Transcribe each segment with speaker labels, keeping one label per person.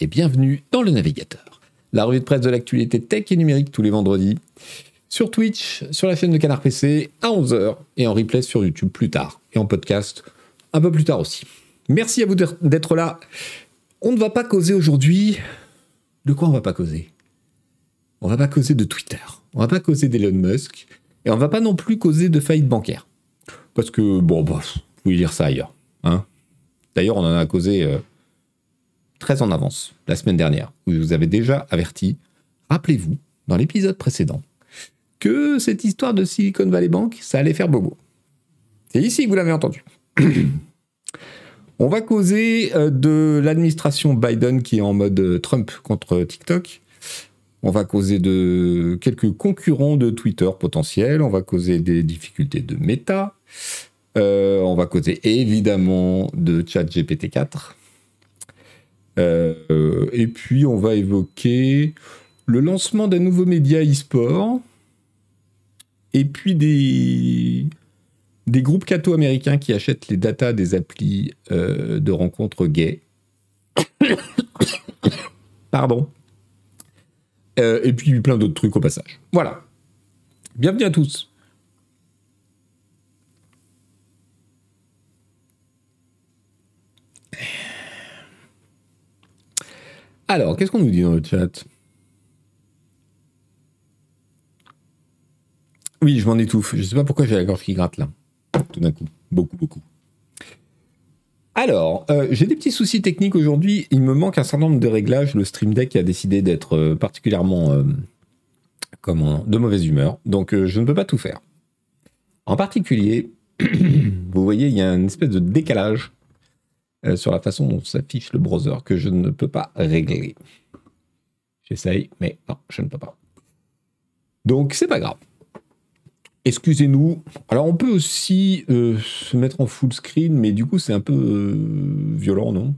Speaker 1: et bienvenue dans le navigateur. La revue de presse de l'actualité tech et numérique tous les vendredis. Sur Twitch, sur la chaîne de Canard PC à 11h et en replay sur YouTube plus tard. Et en podcast un peu plus tard aussi. Merci à vous d'être là. On ne va pas causer aujourd'hui. De quoi on va pas causer? On va pas causer de Twitter. On va pas causer d'Elon Musk. Et on va pas non plus causer de faillite bancaire. Parce que, bon, vous pouvez lire ça ailleurs. Hein D'ailleurs, on en a causé euh, très en avance la semaine dernière, où je vous avais déjà averti, rappelez-vous, dans l'épisode précédent, que cette histoire de Silicon Valley Bank, ça allait faire bobo. C'est ici vous l'avez entendu. On va causer euh, de l'administration Biden qui est en mode euh, Trump contre TikTok. On va causer de quelques concurrents de Twitter potentiels. On va causer des difficultés de méta. Euh, on va causer évidemment de ChatGPT 4. Euh, et puis on va évoquer le lancement d'un nouveau média e-sport. Et puis des, des groupes catho américains qui achètent les datas des applis euh, de rencontres gays. Pardon. et puis plein d'autres trucs au passage. Voilà. Bienvenue à tous. Alors, qu'est-ce qu'on nous dit dans le chat? Oui, je m'en étouffe. Je ne sais pas pourquoi j'ai la gorge qui gratte là. Tout d'un coup. Beaucoup, beaucoup. Alors, euh, j'ai des petits soucis techniques aujourd'hui. Il me manque un certain nombre de réglages. Le Stream Deck a décidé d'être euh, particulièrement euh, de mauvaise humeur. Donc, je ne peux pas tout faire. En particulier, vous voyez, il y a une espèce de décalage euh, sur la façon dont s'affiche le browser que je ne peux pas régler. J'essaye, mais non, je ne peux pas. Donc c'est pas grave. Excusez-nous. Alors on peut aussi euh, se mettre en full screen, mais du coup c'est un peu euh, violent, non?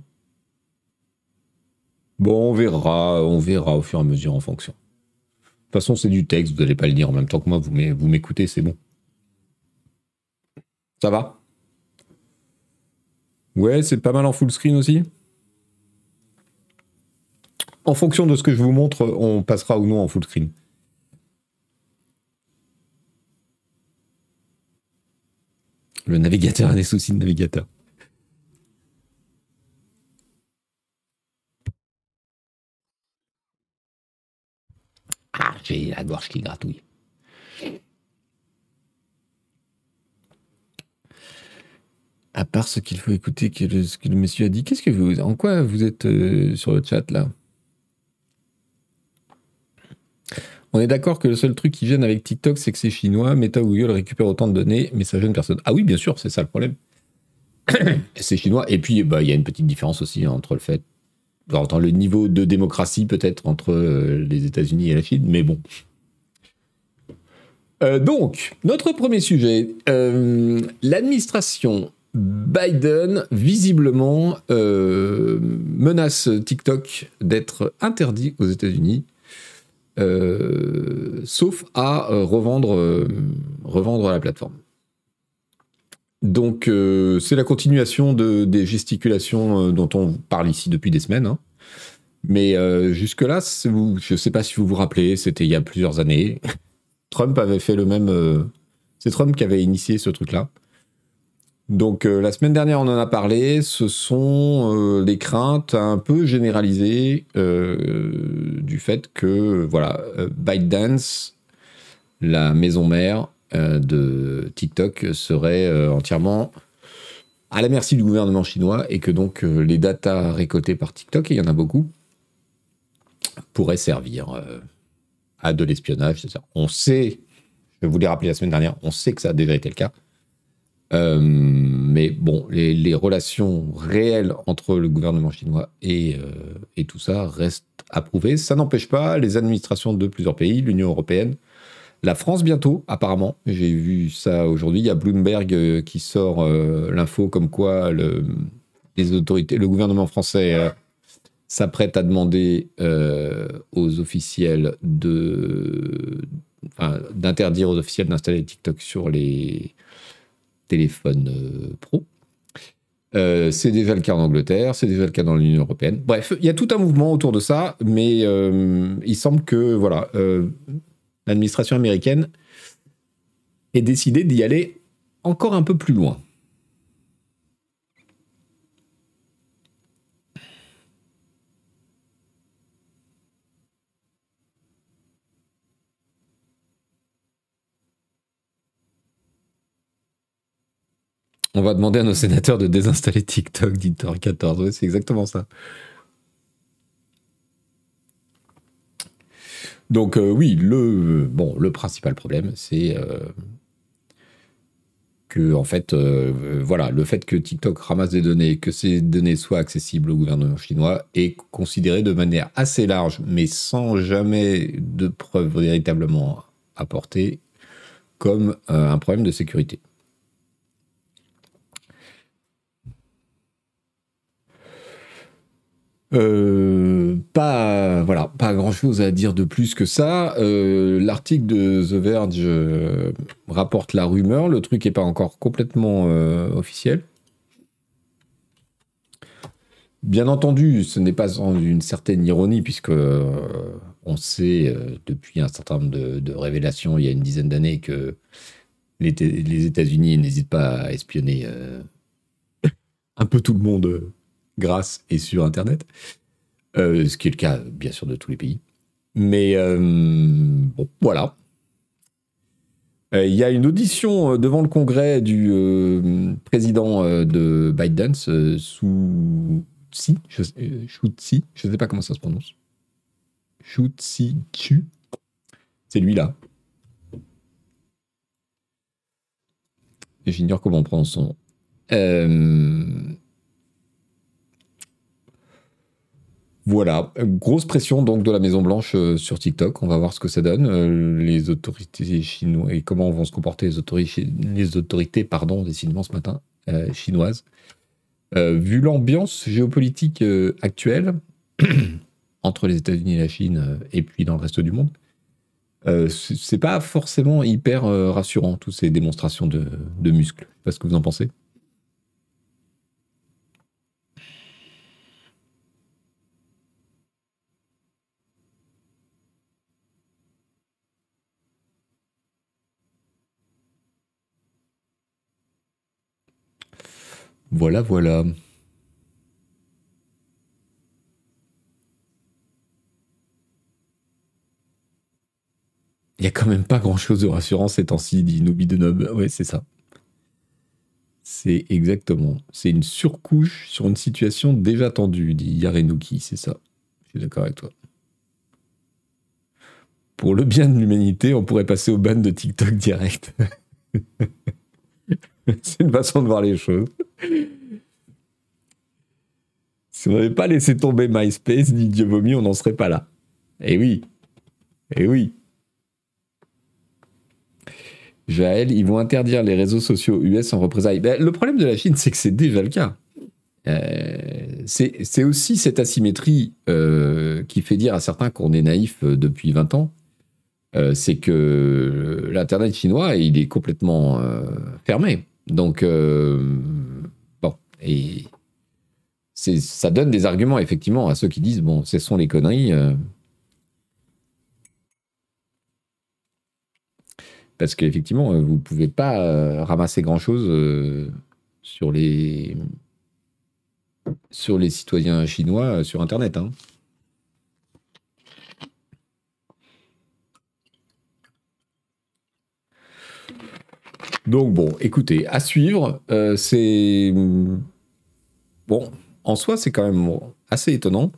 Speaker 1: Bon, on verra, on verra au fur et à mesure en fonction. De toute façon, c'est du texte, vous n'allez pas le dire en même temps que moi, vous m'écoutez, c'est bon. Ça va? Ouais, c'est pas mal en full screen aussi. En fonction de ce que je vous montre, on passera ou non en full screen. Le navigateur a des soucis de navigateur. Ah, j'ai la gorge qui gratouille. À part ce qu'il faut écouter ce que le monsieur a dit, qu'est-ce que vous, en quoi vous êtes euh, sur le chat là? On est d'accord que le seul truc qui gêne avec TikTok, c'est que c'est chinois. Meta ou Google récupère autant de données, mais ça gêne personne. Ah oui, bien sûr, c'est ça le problème. c'est chinois. Et puis, bah, il y a une petite différence aussi entre le fait, entre le niveau de démocratie peut-être entre euh, les États-Unis et la Chine, mais bon. Euh, donc, notre premier sujet, l'administration Biden, visiblement, euh, menace TikTok d'être interdit aux États-Unis, euh, sauf à euh, revendre, la plateforme. Donc, c'est la continuation de, des gesticulations dont on parle ici depuis des semaines. Hein. Mais jusque-là, je ne sais pas si vous vous rappelez, c'était il y a plusieurs années. Trump avait fait le même. c'est Trump qui avait initié ce truc-là. Donc euh, la semaine dernière, on en a parlé. Ce sont euh, les craintes un peu généralisées euh, du fait que voilà, ByteDance, la maison mère de TikTok, serait entièrement à la merci du gouvernement chinois et que donc les datas récoltées par TikTok, et il y en a beaucoup, pourraient servir à de l'espionnage. On sait, je vous l'ai rappelé la semaine dernière, on sait que ça a déjà été le cas. Euh, mais bon, les, relations réelles entre le gouvernement chinois et, euh, et tout ça restent approuvées. Ça n'empêche pas les administrations de plusieurs pays, l'Union européenne, la France bientôt, apparemment. J'ai vu ça aujourd'hui. Il y a Bloomberg euh, qui sort l'info comme quoi le, les autorités, le gouvernement français s'apprête à demander aux officiels de, d'interdire aux officiels d'installer TikTok sur les téléphone euh, pro. Euh, c'est déjà le cas en Angleterre, c'est déjà le cas dans l'Union européenne. Bref, il y a tout un mouvement autour de ça, mais euh, il semble que voilà, l'administration américaine ait décidé d'y aller encore un peu plus loin. On va demander à nos sénateurs de désinstaller TikTok, dit 14. Oui, c'est exactement ça. Donc euh, oui, le, bon, le principal problème, c'est euh, que en fait, euh, voilà, le fait que TikTok ramasse des données, que ces données soient accessibles au gouvernement chinois, est considéré de manière assez large, mais sans jamais de preuves véritablement apportées, comme un problème de sécurité. Euh, pas voilà, pas grand chose à dire de plus que ça. Euh, l'article de The Verge euh, rapporte la rumeur. Le truc n'est pas encore complètement officiel. Bien entendu, ce n'est pas sans une certaine ironie, puisque on sait depuis un certain nombre de, révélations il y a une dizaine d'années que les, les États-Unis n'hésitent pas à espionner un peu tout le monde grâce et sur Internet, euh, ce qui est le cas bien sûr de tous les pays. Mais euh, bon, voilà. Euh, il y a une audition devant le Congrès du président de Biden, sous si, je, je sais pas comment ça se prononce. Shutsi Chu. C'est lui là. J'ignore comment on prononce son nom. Voilà, grosse pression donc de la Maison Blanche euh, sur TikTok. On va voir ce que ça donne. Euh, les autorités chinoises et comment vont se comporter les autorités, les autorités pardon, décidément ce matin euh, chinoises. vu l'ambiance géopolitique actuelle entre les États-Unis et la Chine et puis dans le reste du monde, c'est pas forcément hyper rassurant toutes ces démonstrations de, muscles. Je sais pas ce que vous en pensez? Voilà, voilà. Il n'y a quand même pas grand-chose de rassurant ces temps-ci, dit Nobi de Nob. Ouais, c'est ça. C'est exactement. C'est une surcouche sur une situation déjà tendue, dit Yarenuki, c'est ça. Je suis d'accord avec toi. Pour le bien de l'humanité, on pourrait passer au ban de TikTok direct. c'est une façon de voir les choses. Si on n'avait pas laissé tomber MySpace, ni Dieu vomi, on n'en serait pas là. Eh oui. Eh oui. Jaël, ils vont interdire les réseaux sociaux US en représailles. Ben, le problème de la Chine, c'est que c'est déjà le cas. Euh, c'est aussi cette asymétrie euh, qui fait dire à certains qu'on est naïf euh, depuis 20 ans. c'est que l'Internet chinois, il est complètement fermé. Donc, bon, et ça donne des arguments effectivement à ceux qui disent bon, ce sont les conneries. Euh. parce qu'effectivement, euh, vous ne pouvez pas euh, ramasser grand-chose sur les sur les citoyens chinois sur Internet. Hein. Donc bon, écoutez, à suivre. c'est bon en soi, c'est quand même assez étonnant.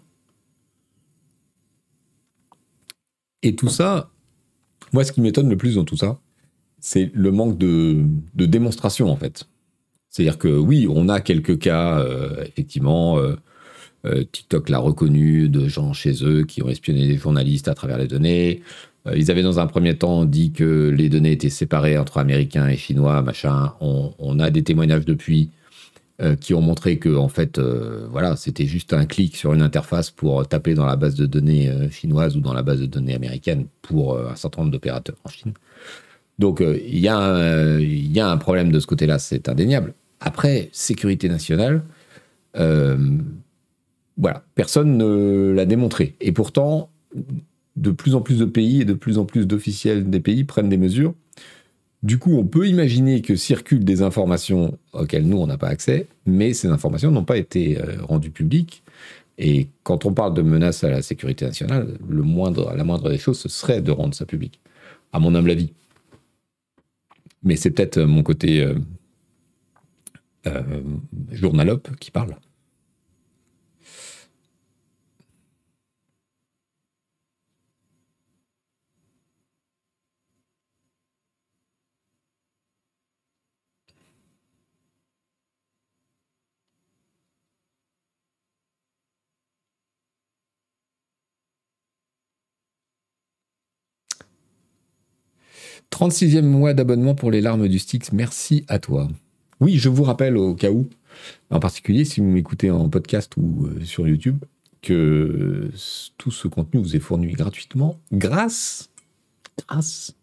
Speaker 1: Et tout ça, moi, ce qui m'étonne le plus dans tout ça, c'est le manque de, démonstration, en fait. C'est-à-dire que oui, on a quelques cas, euh, effectivement, euh, euh, TikTok l'a reconnu, de gens chez eux qui ont espionné des journalistes à travers les données. Ils avaient dans un premier temps dit que les données étaient séparées entre Américains et Chinois, machin. on a des témoignages depuis euh, qui ont montré que en fait, euh, voilà, c'était juste un clic sur une interface pour taper dans la base de données euh, chinoise ou dans la base de données américaine pour un certain nombre d'opérateurs en Chine. Donc il y, y, a un problème de ce côté-là, c'est indéniable. Après, sécurité nationale, voilà, personne ne l'a démontré. Et pourtant, de plus en plus de pays et de plus en plus d'officiels des pays prennent des mesures. Du coup, on peut imaginer que circulent des informations auxquelles nous, on n'a pas accès, mais ces informations n'ont pas été euh, rendues publiques. Et quand on parle de menaces à la sécurité nationale, la moindre des choses, ce serait de rendre ça public, à mon humble avis. Mais c'est peut-être mon côté euh, euh, journalope qui parle. 36e mois d'abonnement pour les larmes du Styx. Merci à toi. Oui, je vous rappelle au cas où, en particulier si vous m'écoutez en podcast ou euh, sur YouTube, que tout ce contenu vous est fourni gratuitement grâce, grâce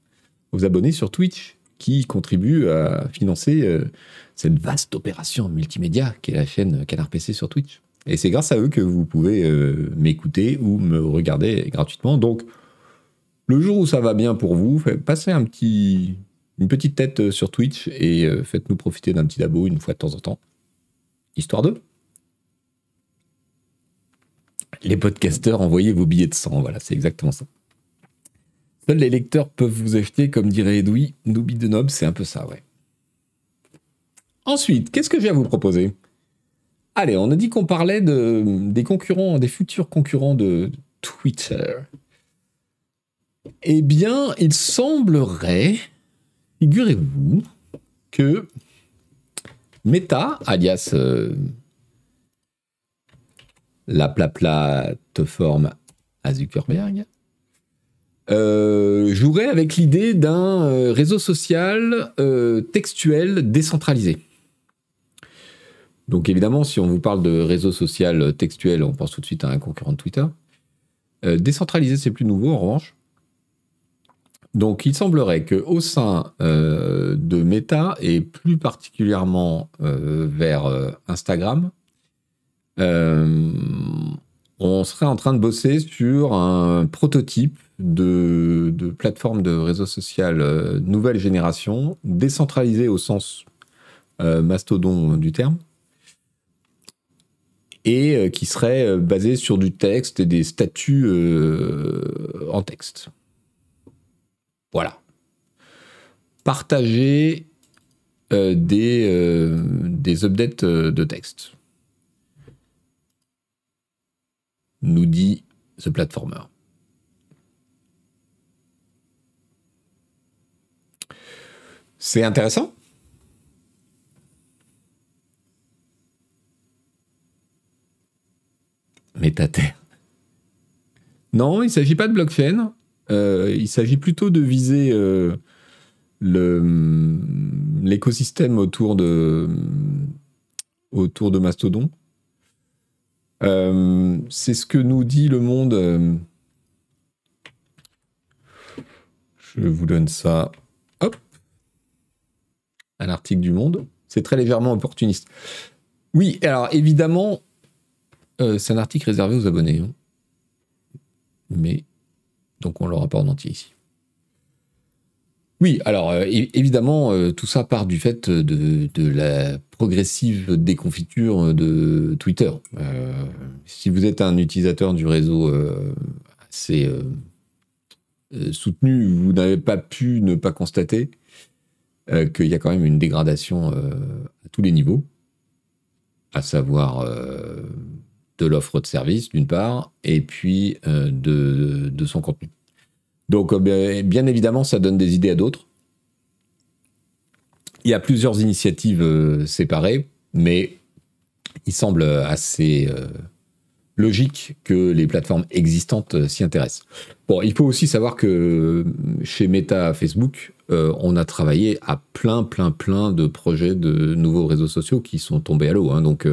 Speaker 1: aux abonnés sur Twitch qui contribuent à financer euh, cette vaste opération multimédia qui est la chaîne Canard PC sur Twitch. Et c'est grâce à eux que vous pouvez euh, m'écouter ou me regarder gratuitement. Donc, le jour où ça va bien pour vous, passez une petite tête euh, sur Twitch et euh, faites-nous profiter d'un petit abo une fois de temps en temps. Histoire de. Les podcasteurs, envoyez vos billets de sang. Voilà, c'est exactement ça. Seuls les lecteurs peuvent vous acheter, comme dirait Edoui, Noobi de Nob, c'est un peu ça, ouais. Ensuite, qu'est-ce que j'ai à vous proposer? Allez, on a dit qu'on parlait de, des concurrents, des futurs concurrents de Twitter. Eh bien, il semblerait, figurez-vous, que Meta, alias euh, la plateforme à Zuckerberg, euh, jouerait avec l'idée d'un euh, réseau social textuel décentralisé. Donc évidemment, si on vous parle de réseau social textuel, on pense tout de suite à un concurrent de Twitter. décentralisé, c'est plus nouveau en revanche. Donc il semblerait qu'au sein euh, de Meta, et plus particulièrement euh, vers euh, Instagram, on serait en train de bosser sur un prototype de, de plateforme de réseau social nouvelle génération, décentralisée au sens mastodon du terme, et qui serait basé sur du texte et des statuts en texte. Voilà. Partager euh, des, euh, des updates euh, de texte. Nous dit ce platformer. C'est intéressant. terre. Non, il ne s'agit pas de blockchain. Euh, il s'agit plutôt de viser euh, l'écosystème autour de, autour de Mastodon. Euh, c'est ce que nous dit le monde. Je vous donne ça. Hop. Un article du monde. C'est très légèrement opportuniste. Oui, alors évidemment, c'est un article réservé aux abonnés. Hein. Mais donc on l'aura pas en entier ici. Oui, alors euh, évidemment, euh, tout ça part du fait de, la progressive déconfiture de Twitter. Euh, si vous êtes un utilisateur du réseau assez soutenu, vous n'avez pas pu ne pas constater qu'il y a quand même une dégradation à tous les niveaux, à savoir de l'offre de service, d'une part, et puis euh, de, son contenu. Donc, euh, bien, évidemment, ça donne des idées à d'autres. Il y a plusieurs initiatives euh, séparées, mais il semble assez logique que les plateformes existantes s'y intéressent. Bon, il faut aussi savoir que chez Meta Facebook, on a travaillé à plein, plein, plein de projets de nouveaux réseaux sociaux qui sont tombés à l'eau. Hein, donc,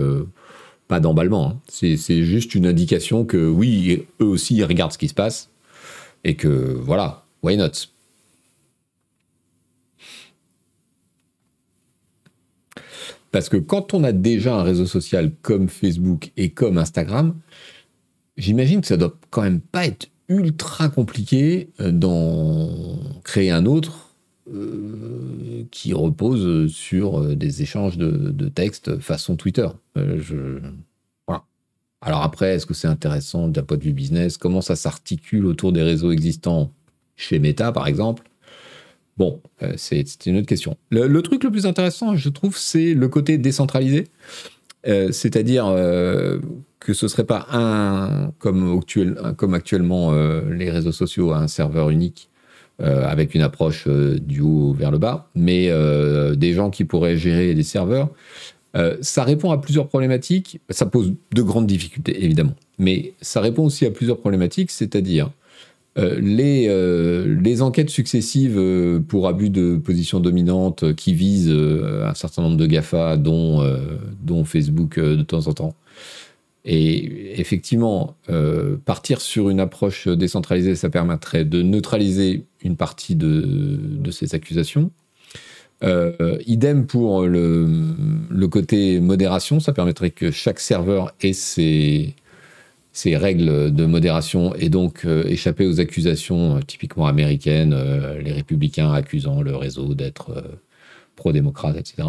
Speaker 1: pas d'emballement. Hein. C'est juste une indication que oui, eux aussi, ils regardent ce qui se passe. Et que voilà, why not? Parce que quand on a déjà un réseau social comme Facebook et comme Instagram, j'imagine que ça doit quand même pas être ultra compliqué euh, d'en créer un autre euh, qui repose sur euh, des échanges de, textes façon Twitter. voilà. Alors après, est-ce que c'est intéressant d'un point de vue business? Comment ça s'articule autour des réseaux existants chez Meta, par exemple? Bon, c'est une autre question. Le, truc le plus intéressant, je trouve, c'est le côté décentralisé. C'est-à-dire que ce serait pas un comme, comme actuellement euh, les réseaux sociaux, un serveur unique euh, avec une approche euh, du haut vers le bas, mais des gens qui pourraient gérer des serveurs. ça répond à plusieurs problématiques. Ça pose de grandes difficultés, évidemment, mais ça répond aussi à plusieurs problématiques, c'est-à-dire les, les, enquêtes successives pour abus de position dominante qui visent un certain nombre de GAFA, dont, dont Facebook de temps en temps, et effectivement, euh, partir sur une approche décentralisée, ça permettrait de neutraliser une partie de, ces accusations. Euh, idem pour le, côté modération, ça permettrait que chaque serveur ait ses, règles de modération et donc euh, échapper aux accusations typiquement américaines, les républicains accusant le réseau d'être pro-démocrate, etc.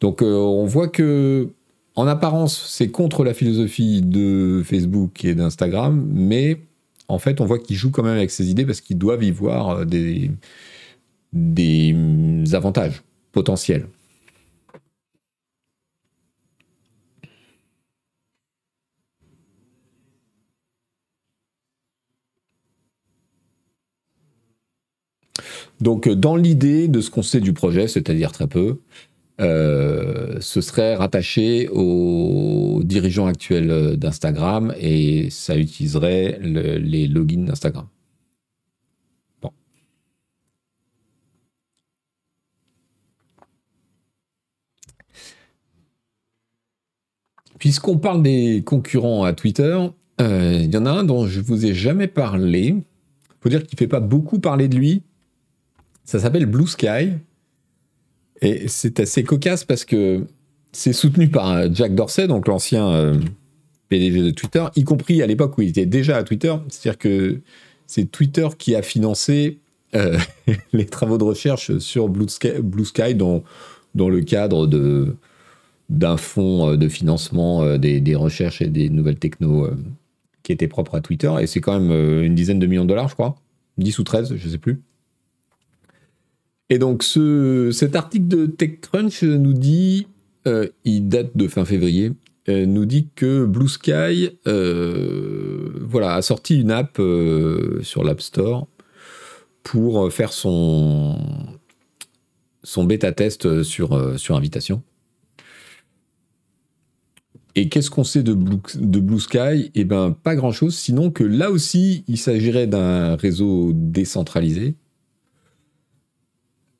Speaker 1: Donc on voit que en apparence, c'est contre la philosophie de Facebook et d'Instagram, mais en fait, on voit qu'ils jouent quand même avec ces idées parce qu'ils doivent y voir euh, des, des avantages potentiels. Donc, dans l'idée de ce qu'on sait du projet, c'est-à-dire très peu, euh, ce serait rattaché aux dirigeants actuels d'Instagram et ça utiliserait les logins d'Instagram. Bon. Puisqu'on parle des concurrents à Twitter, euh, il y en a un dont je vous ai jamais parlé. Il faut dire qu'il ne fait pas beaucoup parler de lui. Ça s'appelle Blue Sky. Et c'est assez cocasse parce que c'est soutenu par euh, Jack Dorsey, donc l'ancien euh, PDG de Twitter, y compris à l'époque où il était déjà à Twitter. C'est-à-dire que c'est Twitter qui a financé euh, les travaux de recherche sur Blue Sky, dans, le cadre d'un fonds de financement des, recherches et des nouvelles techno qui étaient propres à Twitter. Et c'est quand même une dizaine de millions de dollars, je crois. 10 ou 13, je ne sais plus. Et donc ce, cet article de TechCrunch nous dit, euh, il date de fin février, euh, nous dit que Blue Sky euh, voilà, a sorti une app sur l'App Store pour faire son, bêta test sur, sur invitation. Et qu'est-ce qu'on sait de Blue, de Blue Sky? Eh bien, pas grand-chose, sinon que là aussi, il s'agirait d'un réseau décentralisé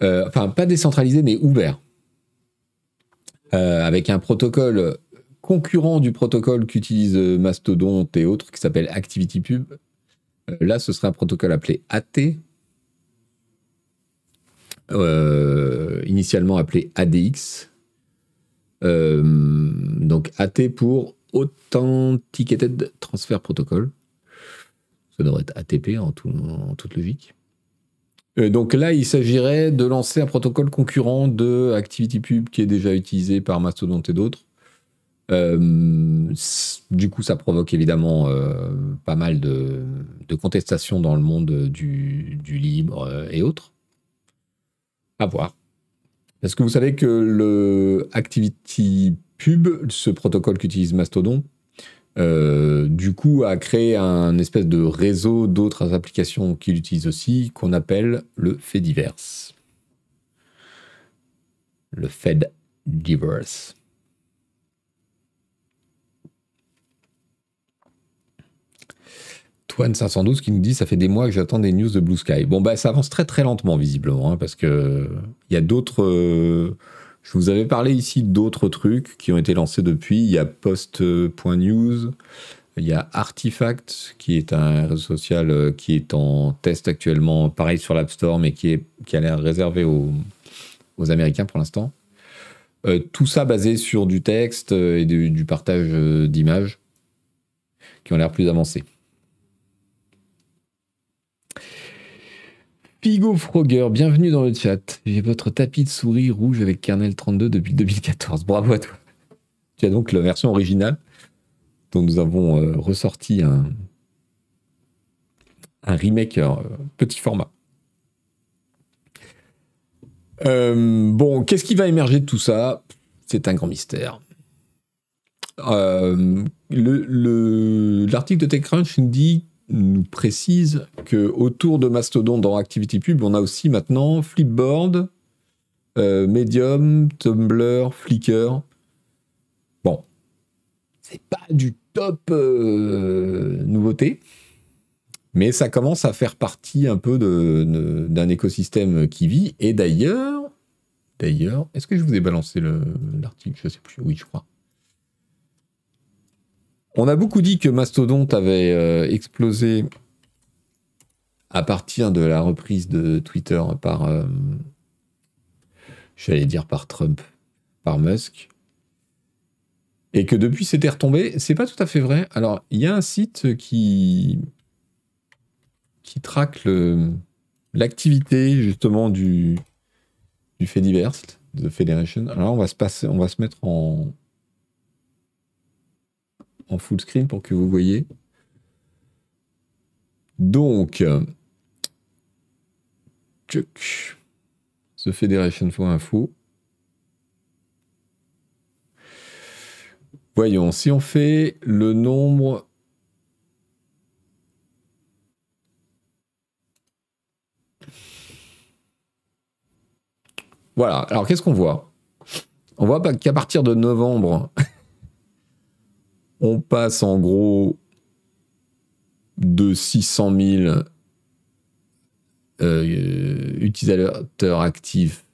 Speaker 1: euh, enfin pas décentralisé mais ouvert, euh, avec un protocole concurrent du protocole qu'utilise Mastodon et autres qui s'appelle ActivityPub. Euh, là, ce serait un protocole appelé AT, initialement appelé ADX. donc AT pour Authenticated Transfer Protocol. Ça devrait être ATP en toute logique. Euh, donc là, il s'agirait de lancer un protocole concurrent de ActivityPub qui est déjà utilisé par Mastodon et d'autres. Euh, du coup, ça provoque évidemment euh, pas mal de, contestations dans le monde du, libre et autres. À voir. Est-ce que vous savez que le ActivityPub, ce protocole qu'utilise Mastodon, euh, du coup, a créé un espèce de réseau d'autres applications qu'il utilise aussi, qu'on appelle le Fediverse. Le Fediverse. Toine 512 qui nous dit ça fait des mois que j'attends des news de Blue Sky. Bon bah ça avance très très lentement visiblement hein, parce que il y a d'autres euh, je vous avais parlé ici d'autres trucs qui ont été lancés depuis. Il y a Post.news, il y a Artifact, qui est un réseau social euh, qui est en test actuellement, pareil sur l'App Store, mais qui, est, qui a l'air réservé aux, Américains pour l'instant. Euh, tout ça basé sur du texte euh, et du, partage euh, d'images qui ont l'air plus avancés. Pigo Frogger, bienvenue dans le chat. J'ai votre tapis de souris rouge avec kernel 32 depuis 2014. Bravo à toi. Tu as donc la version originale dont nous avons ressorti un, remake petit format. Euh, bon, qu'est-ce qui va émerger de tout ça? C'est un grand mystère. Euh, l'article de TechCrunch nous dit, nous précise que autour de Mastodon dans ActivityPub, on a aussi maintenant Flipboard, euh, Medium, Tumblr, Flickr. Bon, c'est pas du top nouveauté, mais ça commence à faire partie un peu d'un écosystème qui vit. Et d'ailleurs, d'ailleurs, est-ce que je vous ai balancé l'article? Je sais plus. Oui, je crois. On a beaucoup dit que Mastodon avait euh, explosé à partir de la reprise de Twitter par, euh, j'allais dire par Trump, par Musk, et que depuis c'était retombé. C'est pas tout à fait vrai. Alors, il y a un site qui qui traque l'activité justement du, du fait divers, de Federation. Alors on va se passer, on va se mettre en, en full screen pour que vous voyez. Donc, The Federation for info. Voyons, si on fait le nombre Voilà. Alors, qu'est-ce qu'on voit? On voit qu'à partir de novembre, on passe en gros de 600 000 euh, utilisateurs actifs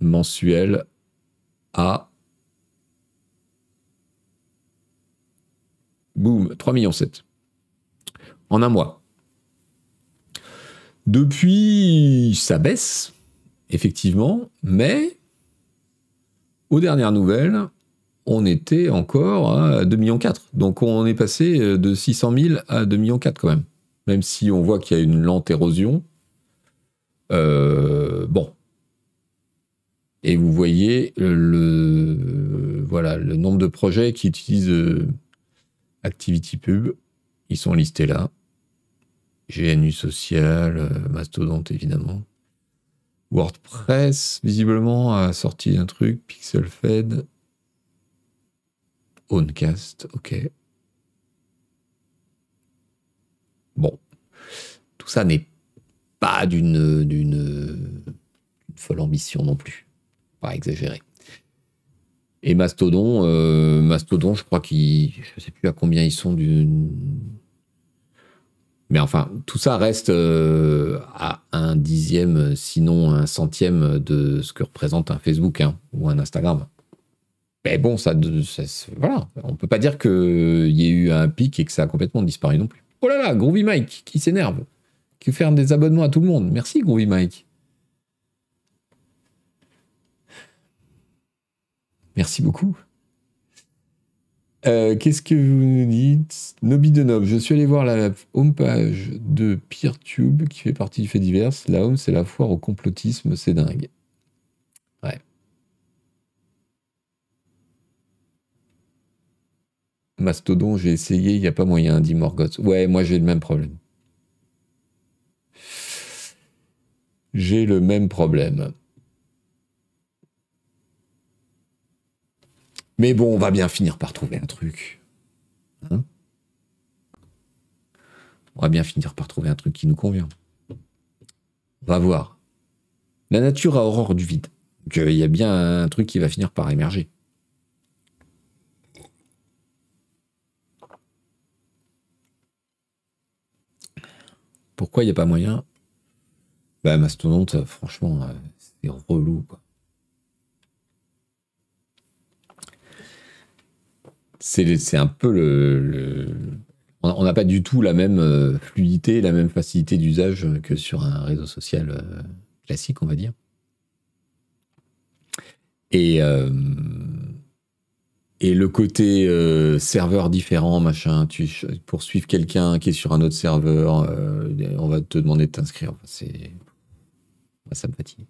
Speaker 1: mensuels à boum, 3 millions 7 en un mois. Depuis, ça baisse effectivement, mais aux dernières nouvelles, on était encore à 2,4 millions. Donc on est passé de 600 000 à 2,4 millions quand même. Même si on voit qu'il y a une lente érosion. Euh, bon. Et vous voyez le, voilà, le nombre de projets qui utilisent euh, ActivityPub. Ils sont listés là. GNU Social, euh, Mastodonte évidemment. WordPress, visiblement, a sorti un truc, PixelFed, Owncast, ok. Bon, tout ça n'est pas d'une, folle ambition non plus, pas exagéré. Et Mastodon, euh, Mastodon, je crois qu'ils, je sais plus à combien ils sont d'une mais enfin, tout ça reste euh, à un dixième, sinon un centième de ce que représente un Facebook hein, ou un Instagram. Mais bon, ça, voilà, on peut pas dire qu'il y ait eu un pic et que ça a complètement disparu non plus. Oh là là, Groovy Mike qui s'énerve, qui fait des abonnements à tout le monde. Merci Groovy Mike. Merci beaucoup. Euh, qu'est-ce que vous nous dites? Nobi de Nob, je suis allé voir la homepage de PeerTube qui fait partie du fait divers. La home, c'est la foire au complotisme, c'est dingue. Ouais. Mastodon, j'ai essayé, il n'y a pas moyen, dit Morgoth. Ouais, moi j'ai le même problème. J'ai le même problème. Mais bon, on va bien finir par trouver un truc. Hein? On va bien finir par trouver un truc qui nous convient. On va voir. La nature a horreur du vide. il y a bien un truc qui va finir par émerger. Pourquoi il n'y a pas moyen? Bah Mastodonte, franchement, euh, c'est relou. C'est un peu le, on n'a pas du tout la même euh, fluidité, la même facilité d'usage que sur un réseau social euh, classique, on va dire. Et, et le côté euh, serveur différent, machin, tu, pour suivre quelqu'un qui est sur un autre serveur, euh, on va te demander de t'inscrire. c'est, ça me fatigue.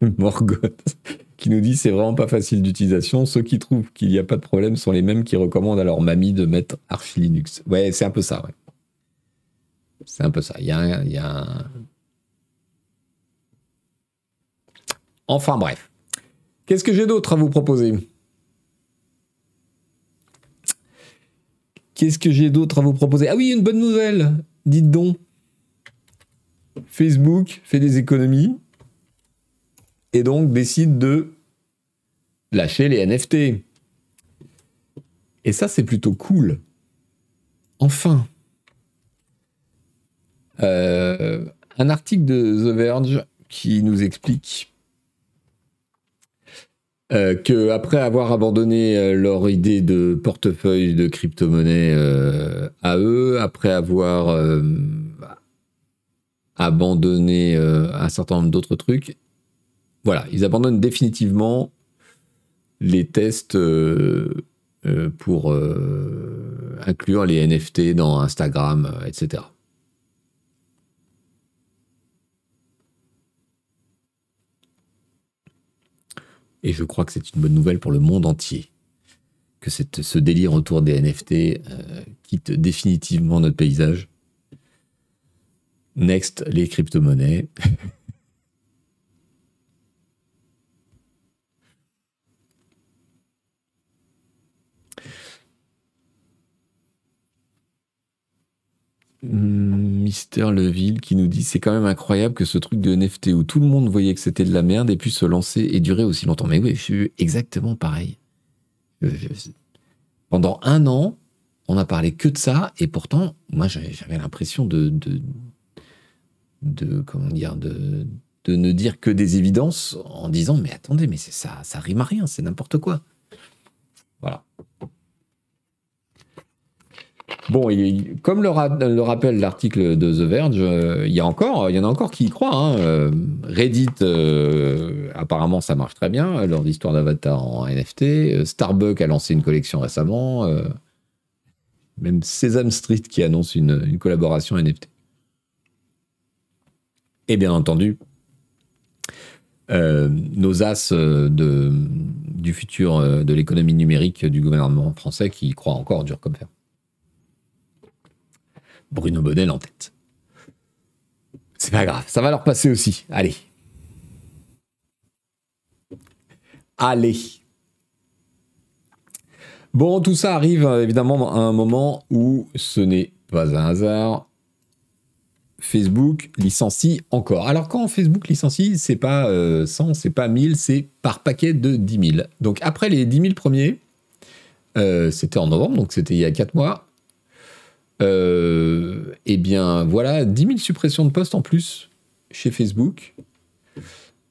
Speaker 1: Morgoth qui nous dit c'est vraiment pas facile d'utilisation. Ceux qui trouvent qu'il n'y a pas de problème sont les mêmes qui recommandent à leur mamie de mettre Arch Linux. Ouais, c'est un peu ça. Ouais. C'est un peu ça. Il y a, il y a Enfin bref. Qu'est-ce que j'ai d'autre à vous proposer? Qu'est-ce que j'ai d'autre à vous proposer? Ah oui, une bonne nouvelle. Dites donc. Facebook fait des économies et donc décide de lâcher les NFT. Et ça, c'est plutôt cool. Enfin. Euh, un article de The Verge qui nous explique euh, que après avoir abandonné euh, leur idée de portefeuille de crypto-monnaie à eux, après avoir abandonné un certain nombre d'autres trucs, voilà, ils abandonnent définitivement les tests euh, euh, pour euh, inclure les NFT dans Instagram, etc. Et je crois que c'est une bonne nouvelle pour le monde entier. Que ce délire autour des NFT quitte définitivement notre paysage. Next, les crypto-monnaies. Mister Leville qui nous dit c'est quand même incroyable que ce truc de NFT où tout le monde voyait que c'était de la merde ait pu se lancer et durer aussi longtemps. Mais oui, je suis exactement pareil. Pendant un an, on a parlé que de ça et pourtant, moi j'avais l'impression de, de, comment dire, de, de ne dire que des évidences en disant mais attendez, mais ça, ça rime à rien, c'est n'importe quoi. Voilà. Bon, comme le, rappelle l'article de The Verge, euh, il y y en a encore qui y croient. Hein. Euh, Reddit, euh, apparemment, ça marche très bien lors d'histoire d'avatar en NFT. Starbucks a lancé une collection récemment. même Sesame Street qui annonce une, collaboration NFT. Et bien entendu, nos as du futur de l'économie numérique du gouvernement français qui y croient encore dur comme fer. Bruno Bonnel en tête. C'est pas grave, ça va leur passer aussi. Allez. Allez. Bon, tout ça arrive évidemment à un moment où ce n'est pas un hasard. Facebook licencie encore. Alors quand Facebook licencie, c'est pas 100, euh, c'est pas 1000, c'est par paquet de 10 000. Donc après les 10 000 premiers, euh, c'était en novembre, donc c'était il y a 4 mois, euh, eh bien, voilà, 10 000 suppressions de postes en plus chez Facebook.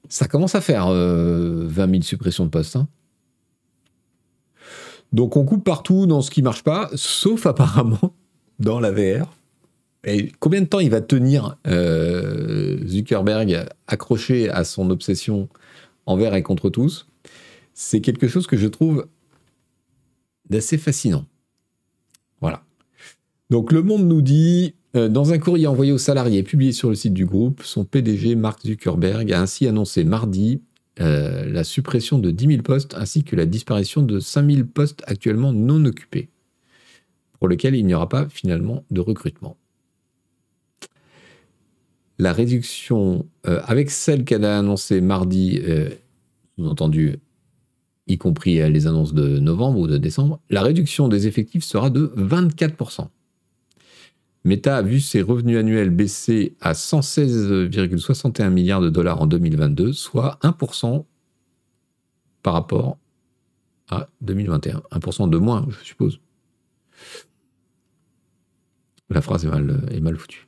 Speaker 1: Ça commence à faire 20 euh, 000 suppressions de postes. Hein. Donc on coupe partout dans ce qui marche pas, sauf apparemment dans la VR. Et combien de temps il va tenir euh, Zuckerberg accroché à son obsession envers et contre tous? C'est quelque chose que je trouve d'assez fascinant. Donc Le Monde nous dit, euh, dans un courrier envoyé aux salariés publié sur le site du groupe, son PDG Mark Zuckerberg a ainsi annoncé mardi euh, la suppression de 10 000 postes ainsi que la disparition de 5 000 postes actuellement non occupés, pour lesquels il n'y aura pas finalement de recrutement. La réduction, euh, avec celle qu'elle a annoncée mardi, sous-entendu y compris les annonces de novembre ou de décembre, la réduction des effectifs sera de 24%. Meta a vu ses revenus annuels baisser à 116,61 milliards de dollars en 2022, soit 1% par rapport à 2021. 1% de moins, je suppose. La phrase est mal, est mal foutue.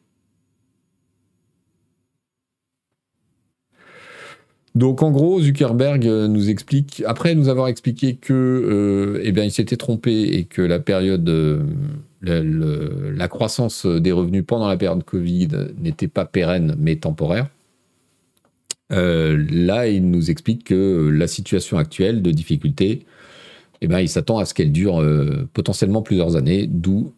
Speaker 1: Donc en gros, Zuckerberg euh, nous explique, après nous avoir expliqué que, euh, eh s'était trompé et que la période, euh, la, croissance des revenus pendant la période Covid n'était pas pérenne mais temporaire. là, il nous explique que la situation actuelle de difficulté, eh ben, il s'attend à ce qu'elle dure potentiellement plusieurs années, d'où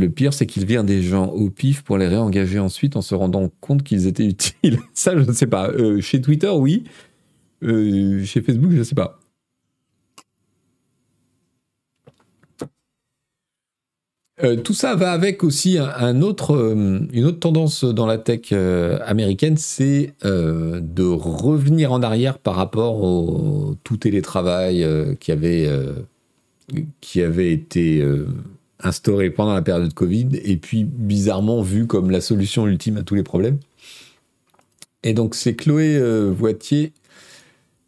Speaker 1: Le pire, c'est qu'il vient des gens au pif pour les réengager ensuite en se rendant compte qu'ils étaient utiles. Ça, je ne sais pas. Euh, chez Twitter, oui. Euh, chez Facebook, je ne sais pas. Euh, tout ça va avec aussi un, autre, une autre tendance dans la tech américaine, c'est de revenir en arrière par rapport au tout télétravail qui, avait, qui avait été instauré pendant la période de Covid et puis bizarrement vu comme la solution ultime à tous les problèmes. Et donc c'est Chloé euh, Voitier,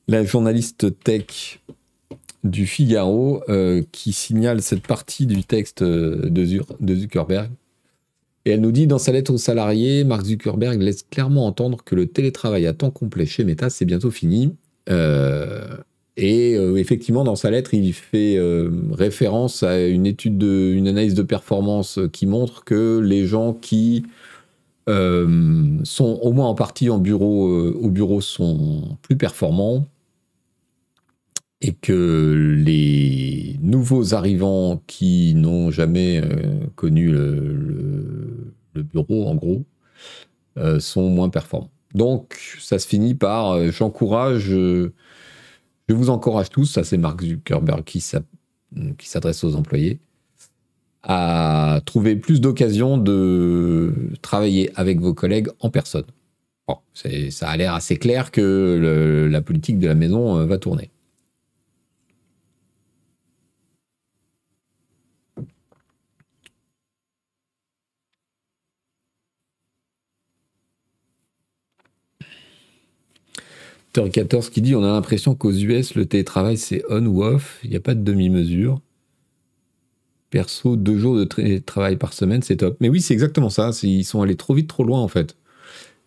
Speaker 1: la journaliste tech du Figaro, euh, qui signale cette partie du texte euh, de, de, Zuckerberg. Et elle nous dit dans sa lettre aux salariés, Mark Zuckerberg laisse clairement entendre que le télétravail à temps complet chez Meta, c'est bientôt fini. Et euh, effectivement, dans sa lettre, il fait euh, référence à une étude, de, une analyse de performance qui montre que les gens qui euh, sont au moins en partie en bureau, au bureau sont plus performants et que les nouveaux arrivants qui n'ont jamais connu le, le, bureau, en gros, sont moins performants. Donc, ça se finit par j'encourage je vous encourage tous, ça c'est Mark Zuckerberg qui s'adresse aux employés, à trouver plus d'occasions de travailler avec vos collègues en personne. Bon, ça a l'air assez clair que la politique de la maison euh, va tourner. 14 qui dit on a l'impression qu'aux US, le télétravail, c'est on ou off, il n'y a pas de demi-mesure. Perso, deux jours de télétravail par semaine, c'est top. Mais oui, c'est exactement ça. Ils sont allés trop vite, trop loin, en fait.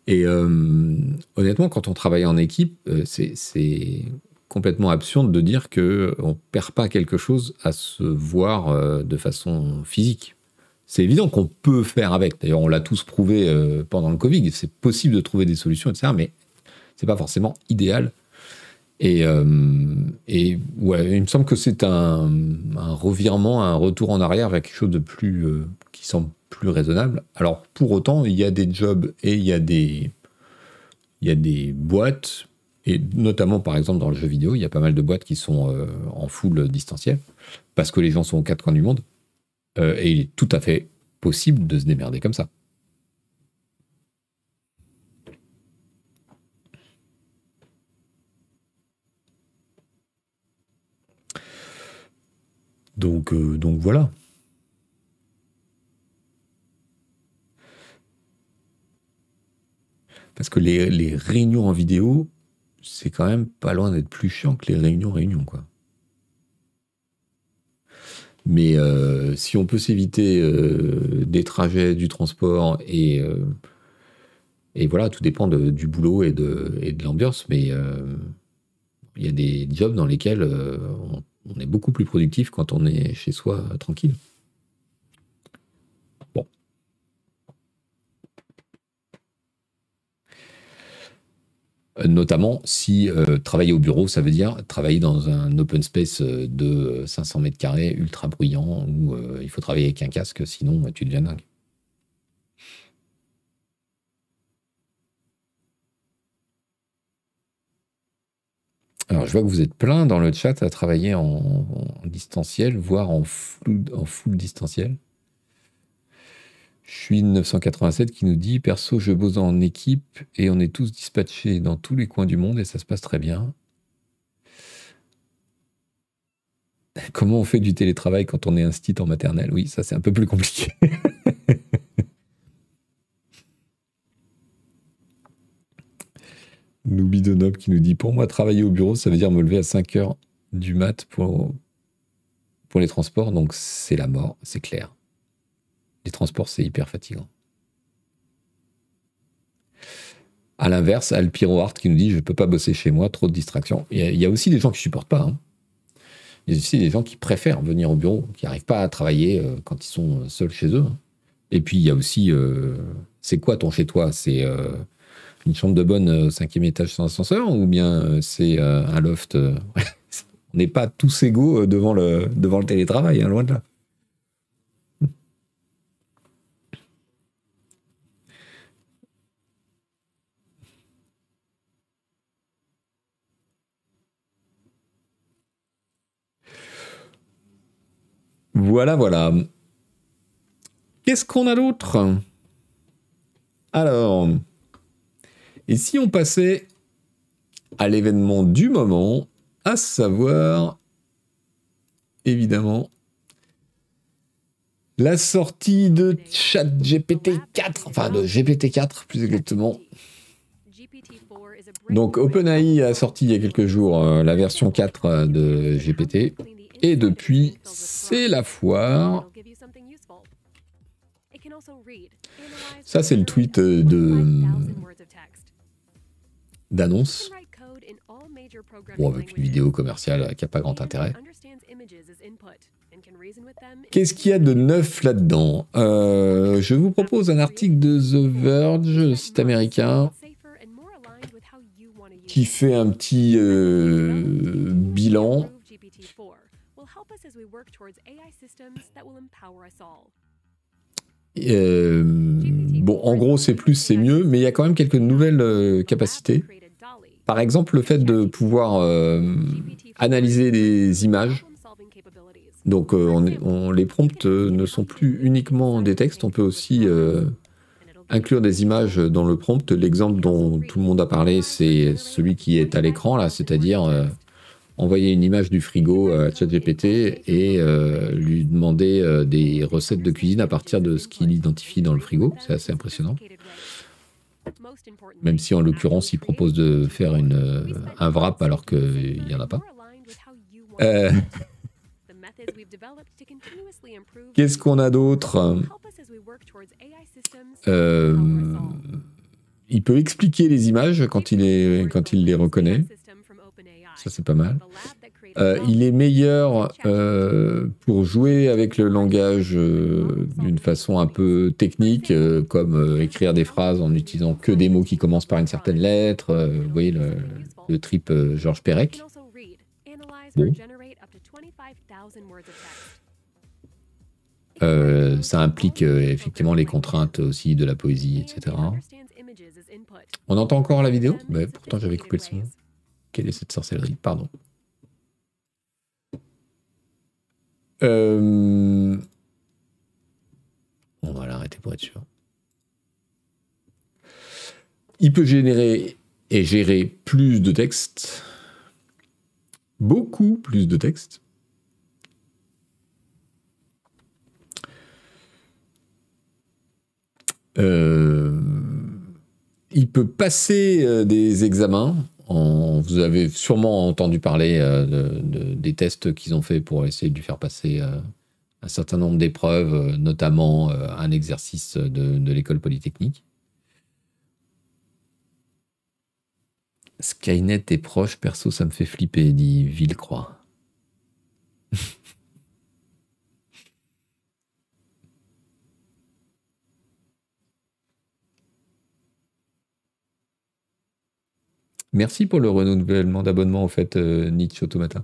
Speaker 1: Et euh, honnêtement, quand on travaille en équipe, euh, c'est complètement absurde de dire qu'on ne perd pas quelque chose à se voir euh, de façon physique. C'est évident qu'on peut faire avec. D'ailleurs, on l'a tous prouvé pendant le Covid. C'est possible de trouver des solutions, etc. Mais c'est pas forcément idéal. Et, euh, et, ouais, il me semble que c'est un, revirement, un retour en arrière vers quelque chose de plus euh, qui semble plus raisonnable. Alors pour autant, il y a des jobs et il y a des il y a des boîtes et notamment par exemple dans le jeu vidéo, il y a pas mal de boîtes qui sont euh, en full distanciel parce que les gens sont aux quatre coins du monde et il est tout à fait possible de se démerder comme ça. Donc, euh, donc voilà. Parce que les, réunions en vidéo, c'est quand même pas loin d'être plus chiant que les réunions réunions, quoi. Mais euh, si on peut s'éviter euh, des trajets, du transport et, et voilà, tout dépend du boulot et de, et de l'ambiance. Mais il y a des jobs dans lesquels on on est beaucoup plus productif quand on est chez soi euh, tranquille. Bon. Euh, notamment si euh, travailler au bureau, ça veut dire travailler dans un open space de 500 mètres carrés ultra bruyant où il faut travailler avec un casque, sinon tu deviens dingue. Alors, je vois que vous êtes plein dans le chat à travailler en, distanciel, voire en full, en full distanciel. Je suis 987 qui nous dit Perso, je bosse en équipe et on est tous dispatchés dans tous les coins du monde et ça se passe très bien. Comment on fait du télétravail quand on est un en maternelle? Oui, ça c'est un peu plus compliqué. Noubi de Nob qui nous dit Pour moi, travailler au bureau, ça veut dire me lever à 5 heures du mat pour, les transports. Donc, c'est la mort, c'est clair. Les transports, c'est hyper fatigant. À l'inverse, Alpiro Art qui nous dit Je ne peux pas bosser chez moi, trop de distractions. Il y, a aussi des gens qui ne supportent pas. Hein. Il y a aussi des gens qui préfèrent venir au bureau, qui n'arrivent pas à travailler euh, quand ils sont seuls chez eux. Et puis, il y a aussi euh, C'est quoi ton chez toi C'est euh, une chambre de bonne au cinquième étage sans ascenseur ou bien c'est un loft On n'est pas tous égaux devant le, devant le télétravail, hein, loin de là. Voilà, voilà. Qu'est-ce qu'on a d'autre? Alors, et si on passait à l'événement du moment, à savoir, évidemment, la sortie de ChatGPT 4, enfin de GPT 4 plus exactement. Donc OpenAI a sorti il y a quelques jours euh, la version 4 euh, de GPT. Et depuis, c'est la foire. Ça, c'est le tweet de d'annonce. Bon, avec une vidéo commerciale qui n'a pas grand intérêt. Qu'est-ce qu'il y a de neuf là-dedans? Euh, Je vous propose un article de The Verge, site américain, qui fait un petit euh, bilan euh, bon, en gros, c'est plus, c'est mieux, mais il y a quand même quelques nouvelles capacités. Par exemple, le fait de pouvoir euh, analyser des images. Donc, on, les prompts ne sont plus uniquement des textes, on peut aussi inclure des images dans le prompt. L'exemple dont tout le monde a parlé, c'est celui qui est à l'écran, là, c'est-à-dire envoyer une image du frigo à ChatGPT et euh, lui demander euh, des recettes de cuisine à partir de ce qu'il identifie dans le frigo. C'est assez impressionnant. Même si en l'occurrence, il propose de faire une, euh, un wrap alors qu'il n'y en a pas. Qu'est-ce qu'on a d'autre? Il peut expliquer les images quand il, est, quand il les reconnaît ça c'est pas mal. Euh, il est meilleur euh, pour jouer avec le langage euh, d'une façon un peu technique, comme écrire des phrases en n'utilisant que des mots qui commencent par une certaine lettre. vous voyez le, trip Georges Perec. ça implique effectivement les contraintes aussi de la poésie, etc. On entend encore la vidéo? Mais Pourtant j'avais coupé le son. Quelle est cette sorcellerie? Pardon. Euh, on va l'arrêter pour être sûr. Il peut générer et gérer plus de texte. Beaucoup plus de texte. Euh, il peut passer euh, des examens vous avez sûrement entendu parler euh, des tests qu'ils ont fait pour essayer de lui faire passer euh, un certain nombre d'épreuves, euh, notamment un exercice de, l'école polytechnique. Skynet est proche, perso, ça me fait flipper, dit Villecroix. Merci pour le renouvellement d'abonnement, en fait, euh, Nietzsche Automata.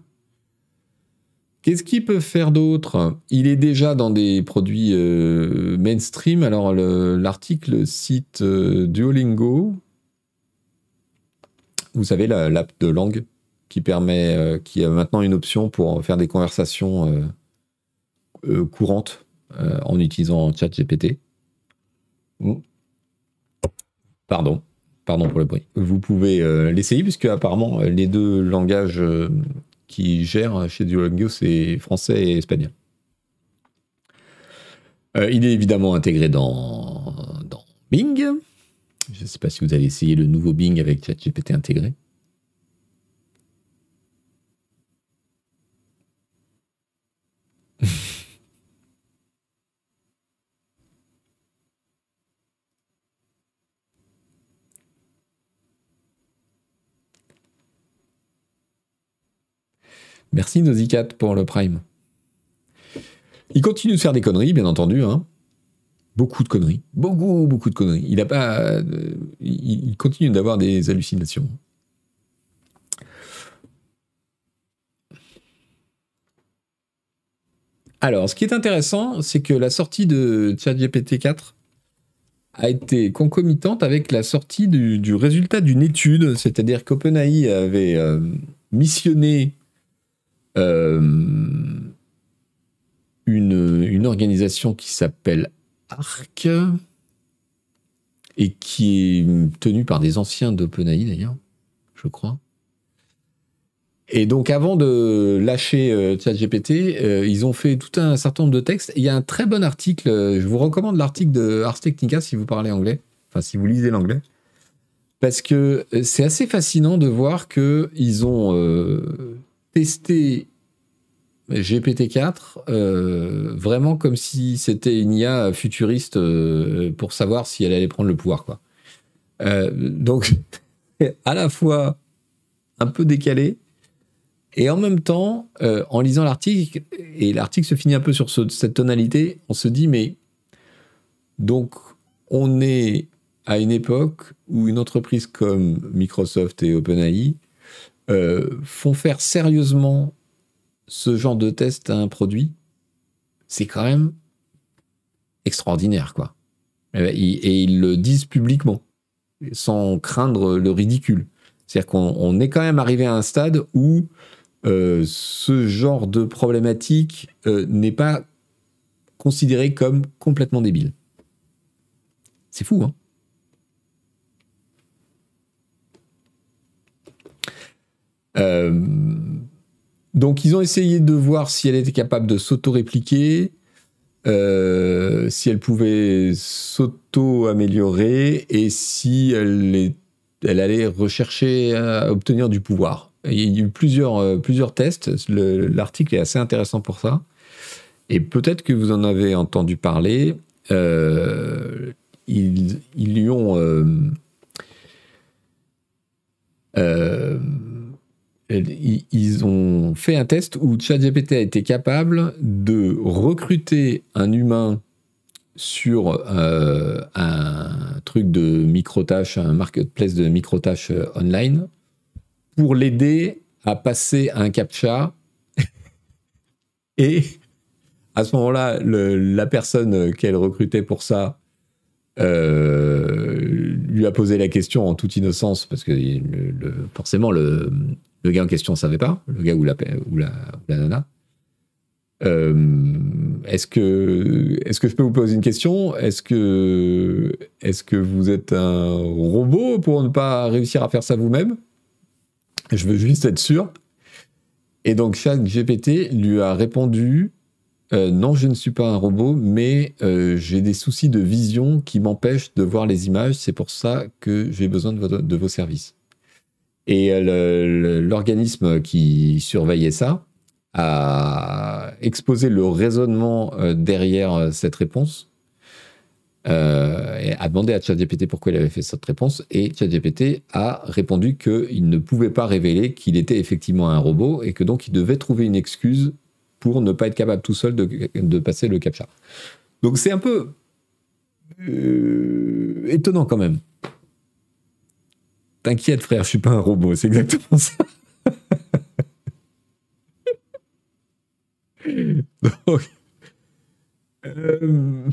Speaker 1: Qu'est-ce qu'il peut faire d'autre? Il est déjà dans des produits euh, mainstream. Alors, l'article cite euh, Duolingo. Vous savez, l'app de langue qui permet, qui a maintenant une option pour faire des conversations courantes en utilisant ChatGPT. Pardon. Pardon pour le bruit. Vous pouvez euh, l'essayer, puisque apparemment, euh, les deux langages euh, qui gèrent chez Duolingo, c'est français et espagnol. il est évidemment intégré dans, dans Bing. Je ne sais pas si vous allez essayer le nouveau Bing avec ChatGPT intégré. Merci Nosicat pour le Prime. Il continue de faire des conneries, bien entendu. Hein. Beaucoup de conneries. Beaucoup, beaucoup de conneries. Il a pas. Euh, il continue d'avoir des hallucinations. Alors, ce qui est intéressant, c'est que la sortie de ChatGPT 4 a été concomitante avec la sortie du, résultat d'une étude, c'est-à-dire qu'OpenAI avait euh, missionné une, une, organisation qui s'appelle ARC et qui est tenue par des anciens d'OpenAI d'ailleurs, je crois. Et donc, avant de lâcher euh, ChatGPT, euh, ils ont fait tout un certain nombre de textes. il y a un très bon article. je vous recommande l'article de Ars Technica si vous parlez anglais, enfin si vous lisez l'anglais, parce que c'est assez fascinant de voir que ils ont tester GPT-4 euh, vraiment comme si c'était une IA futuriste euh, pour savoir si elle allait prendre le pouvoir. Quoi. Euh, donc, à la fois un peu décalé, et en même temps, en lisant l'article, et l'article se finit un peu sur cette tonalité, on se dit, mais donc on est à une époque où une entreprise comme Microsoft et OpenAI euh, font faire sérieusement ce genre de test à un produit, c'est quand même extraordinaire, quoi. Et, ils le disent publiquement, sans craindre le ridicule. C'est-à-dire qu'on est quand même arrivé à un stade où euh, ce genre de problématique euh, n'est pas considéré comme complètement débile. C'est fou, hein Euh, donc ils ont essayé de voir si elle était capable de s'auto-répliquer, euh, si elle pouvait s'auto-améliorer et si elle, allait rechercher à obtenir du pouvoir. il y a eu plusieurs, euh, plusieurs tests, l'article est assez intéressant pour ça. Et peut-être que vous en avez entendu parler. ils, ils, lui ont... Euh, ils ont fait un test où ChatGPT a été capable de recruter un humain sur euh, un truc de micro-tâches, un marketplace de micro-tâches euh, online, pour l'aider à passer un captcha. Et à ce moment-là, la personne qu'elle recrutait pour ça lui a posé la question en toute innocence, parce que forcément, le, le gars en question ne savait pas, le gars ou la, ou la, nana. Euh, est-ce que, est que je peux vous poser une question? Est-ce que, est que vous êtes un robot pour ne pas réussir à faire ça vous-même? Je veux juste être sûr. Et donc, GPT lui a répondu euh, Non, je ne suis pas un robot, mais euh, j'ai des soucis de vision qui m'empêchent de voir les images. C'est pour ça que j'ai besoin de vos services. Et euh, l'organisme qui surveillait ça a exposé le raisonnement euh, derrière euh, cette réponse. et a demandé à ChatGPT pourquoi il avait fait cette réponse et ChatGPT a répondu qu'il ne pouvait pas révéler qu'il était effectivement un robot et que donc il devait trouver une excuse pour ne pas être capable tout seul de, passer le captcha. Donc c'est un peu étonnant quand même. T'inquiète, frère, je suis pas un robot, c'est exactement ça. Donc, euh,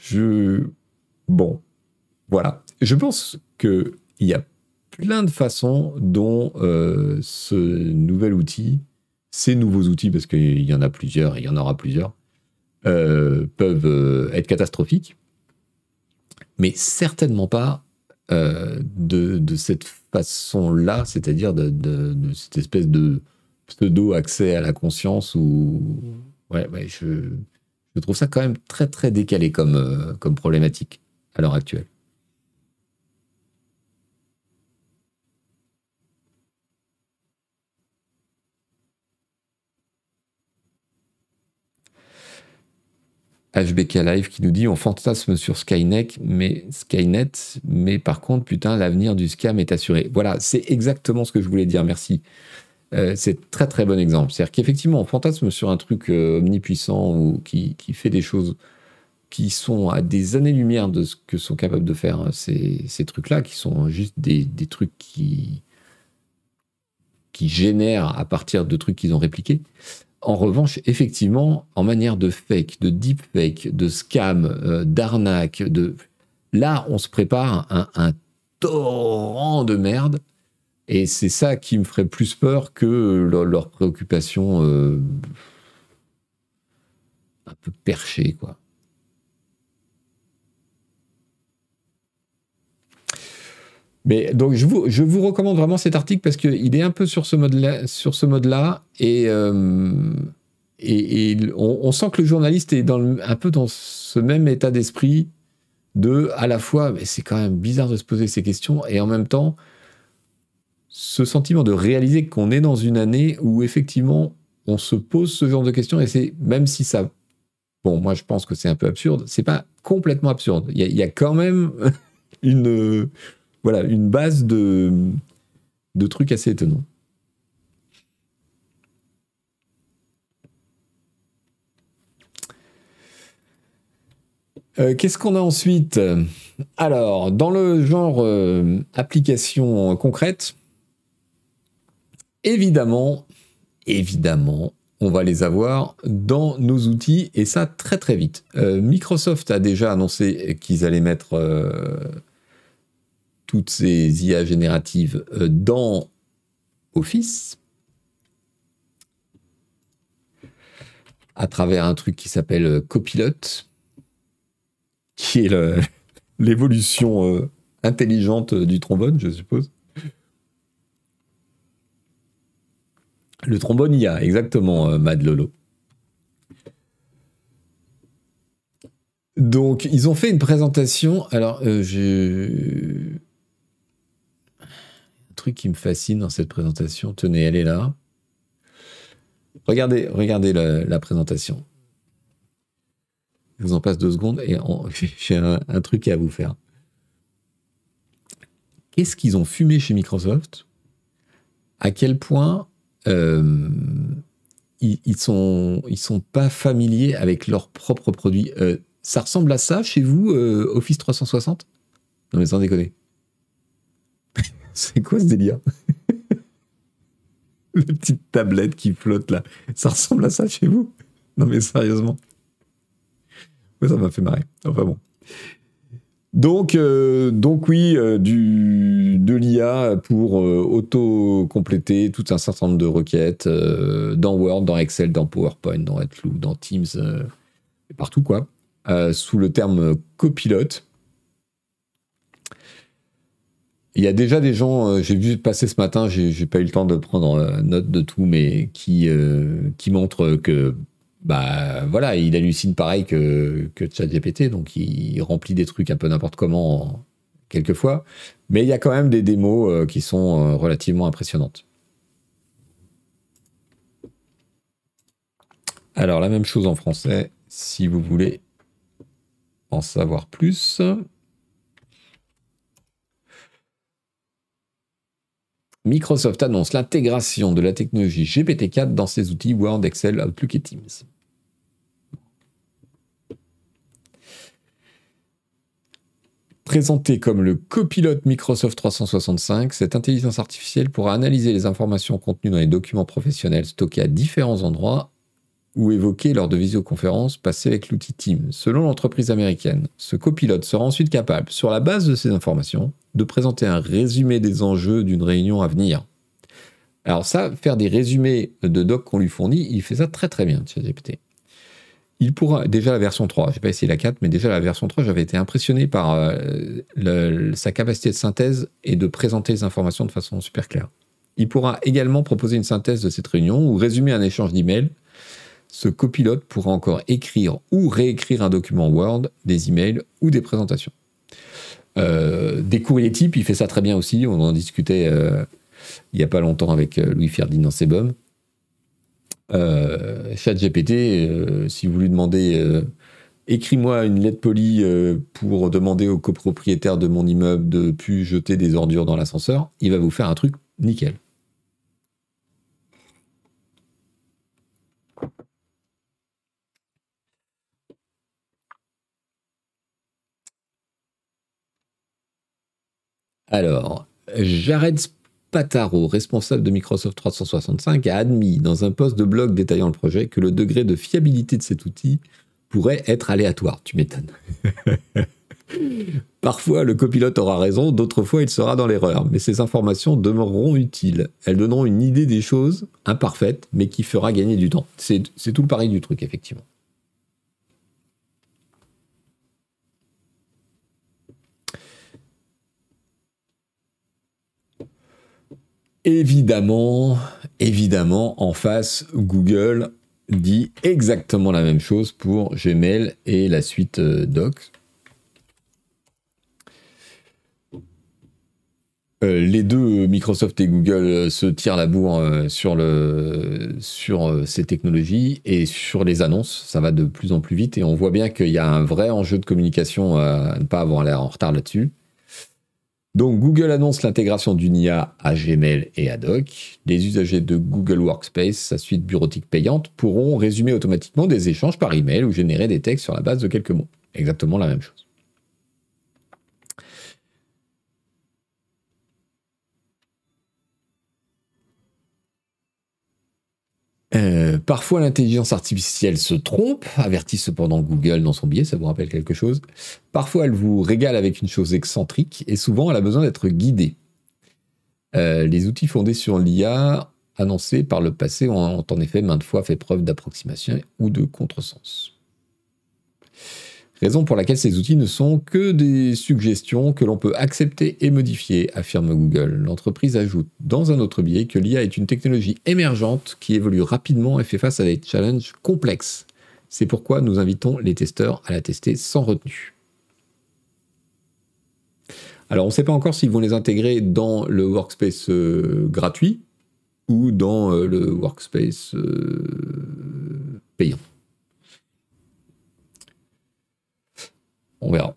Speaker 1: je. Bon, voilà. Je pense qu'il y a plein de façons dont euh, ce nouvel outil, ces nouveaux outils, parce qu'il y en a plusieurs et il y en aura plusieurs, euh, peuvent être catastrophiques, mais certainement pas euh, de, cette façon-là, c'est-à-dire de, cette espèce de pseudo-accès à la conscience où ouais, je, trouve ça quand même très très décalé comme, euh, comme problématique à l'heure actuelle. HBK Live qui nous dit on fantasme sur Skynet, mais Skynet, mais par contre, putain, l'avenir du scam est assuré. Voilà, c'est exactement ce que je voulais dire. Merci. Euh, c'est très très bon exemple. C'est-à-dire qu'effectivement, on fantasme sur un truc euh, omnipuissant ou qui, fait des choses qui sont à des années-lumière de ce que sont capables de faire hein, ces, ces trucs-là, qui sont juste des, des, trucs qui, qui génèrent à partir de trucs qu'ils ont répliqués. En revanche, effectivement, en manière de fake, de deepfake, de scam, euh, d'arnaque, de là, on se prépare un, un torrent de merde. Et c'est ça qui me ferait plus peur que leurs préoccupations euh, un peu perchées, quoi. Mais donc je vous, je vous recommande vraiment cet article parce qu'il est un peu sur ce mode-là, sur ce mode-là, et, euh, et, on, sent que le journaliste est dans un peu dans ce même état d'esprit de à la fois, mais c'est quand même bizarre de se poser ces questions, et en même temps ce sentiment de réaliser qu'on est dans une année où effectivement on se pose ce genre de questions, et c'est même si ça, bon, moi je pense que c'est un peu absurde, c'est pas complètement absurde. Il y, y a quand même une voilà, une base de, de trucs assez étonnants. Euh, qu'est-ce qu'on a ensuite? Alors, dans le genre euh, application concrète, évidemment, évidemment, on va les avoir dans nos outils et ça très très vite. Euh, Microsoft a déjà annoncé qu'ils allaient mettre toutes ces IA génératives euh, dans Office à travers un truc qui s'appelle euh, Copilot, qui est l'évolution euh, intelligente du trombone, je suppose. Le trombone IA, exactement, Mad Lolo. Donc, ils ont fait une présentation. Alors, je truc qui me fascine dans cette présentation. Tenez, elle est là. Regardez, regardez la, présentation. Je vous en passe deux secondes et j'ai un, truc à vous faire. Qu'est-ce qu'ils ont fumé chez Microsoft? À quel point euh, ils, sont, ils sont pas familiers avec leurs propres produits? Euh, ça ressemble à ça chez vous, euh, Office 360 Non mais sans déconner. C'est quoi ce délire Les petites tablettes qui flottent là. Ça ressemble à ça chez vous? Non mais sérieusement. ça m'a fait marrer. Enfin bon. Donc, euh, donc oui, euh, du, de l'IA pour euh, auto-compléter tout un certain nombre de requêtes dans Word, dans Excel, dans PowerPoint, dans Outlook, dans Teams, partout quoi, sous le terme copilote. Il y a déjà des gens, euh, j'ai vu passer ce matin, j'ai pas eu le temps de prendre euh, note de tout, mais qui, euh, qui montrent que, bah voilà, il hallucine pareil que, que ChatGPT, donc il remplit des trucs un peu n'importe comment quelquefois, mais il y a quand même des démos qui sont relativement impressionnantes. Alors la même chose en français, si vous voulez en savoir plus. Microsoft annonce l'intégration de la technologie GPT-4 dans ses outils Word, Excel, Outlook et Teams. Présenté comme le copilote Microsoft 365, cette intelligence artificielle pourra analyser les informations contenues dans les documents professionnels stockés à différents endroits ou évoqués lors de visioconférences passées avec l'outil Teams. Selon l'entreprise américaine, ce copilote sera ensuite capable, sur la base de ces informations, de présenter un résumé des enjeux d'une réunion à venir. Alors ça, faire des résumés de doc qu'on lui fournit, il fait ça très très bien, ChatGPT. Il pourra, déjà la version 3, j'ai pas essayé la 4, mais déjà la version 3, j'avais été impressionné par euh, sa capacité de synthèse et de présenter les informations de façon super claire. Il pourra également proposer une synthèse de cette réunion ou résumer un échange d'emails. Ce copilote pourra encore écrire ou réécrire un document Word, des emails ou des présentations. Euh, des courriers types, il fait ça très bien aussi. On en discutait euh, il n'y a pas longtemps avec euh, Louis-Ferdinand Sebum. ChatGPT, si vous lui demandez écris-moi une lettre polie euh, pour demander au copropriétaire de mon immeuble de plus jeter des ordures dans l'ascenseur, il va vous faire un truc nickel. Alors, Jared Pataro, responsable de Microsoft 365, a admis dans un post de blog détaillant le projet que le degré de fiabilité de cet outil pourrait être aléatoire. Tu m'étonnes. Parfois, le copilote aura raison, d'autres fois, il sera dans l'erreur. Mais ces informations demeureront utiles. Elles donneront une idée des choses imparfaites, mais qui fera gagner du temps. C'est tout le pari du truc, effectivement. Évidemment, évidemment, en face, Google dit exactement la même chose pour Gmail et la suite euh, Docs. Euh, les deux, Microsoft et Google, euh, se tirent la bourre sur ces technologies et sur les annonces. Ça va de plus en plus vite et on voit bien qu'il y a un vrai enjeu de communication à ne pas avoir l'air en retard là-dessus. Donc Google annonce l'intégration d'une IA à Gmail et à Doc. Les usagers de Google Workspace, sa suite bureautique payante, pourront résumer automatiquement des échanges par email ou générer des textes sur la base de quelques mots. Exactement la même chose. Euh, parfois l'intelligence artificielle se trompe, avertit cependant Google dans son billet, ça vous rappelle quelque chose. Parfois elle vous régale avec une chose excentrique et souvent elle a besoin d'être guidée. Euh, les outils fondés sur l'IA annoncés par le passé ont en effet maintes fois fait preuve d'approximation ou de contresens. Raison pour laquelle ces outils ne sont que des suggestions que l'on peut accepter et modifier, affirme Google. L'entreprise ajoute dans un autre biais que l'IA est une technologie émergente qui évolue rapidement et fait face à des challenges complexes. C'est pourquoi nous invitons les testeurs à la tester sans retenue. Alors on ne sait pas encore s'ils vont les intégrer dans le workspace euh, gratuit ou dans euh, le workspace euh, payant. On verra.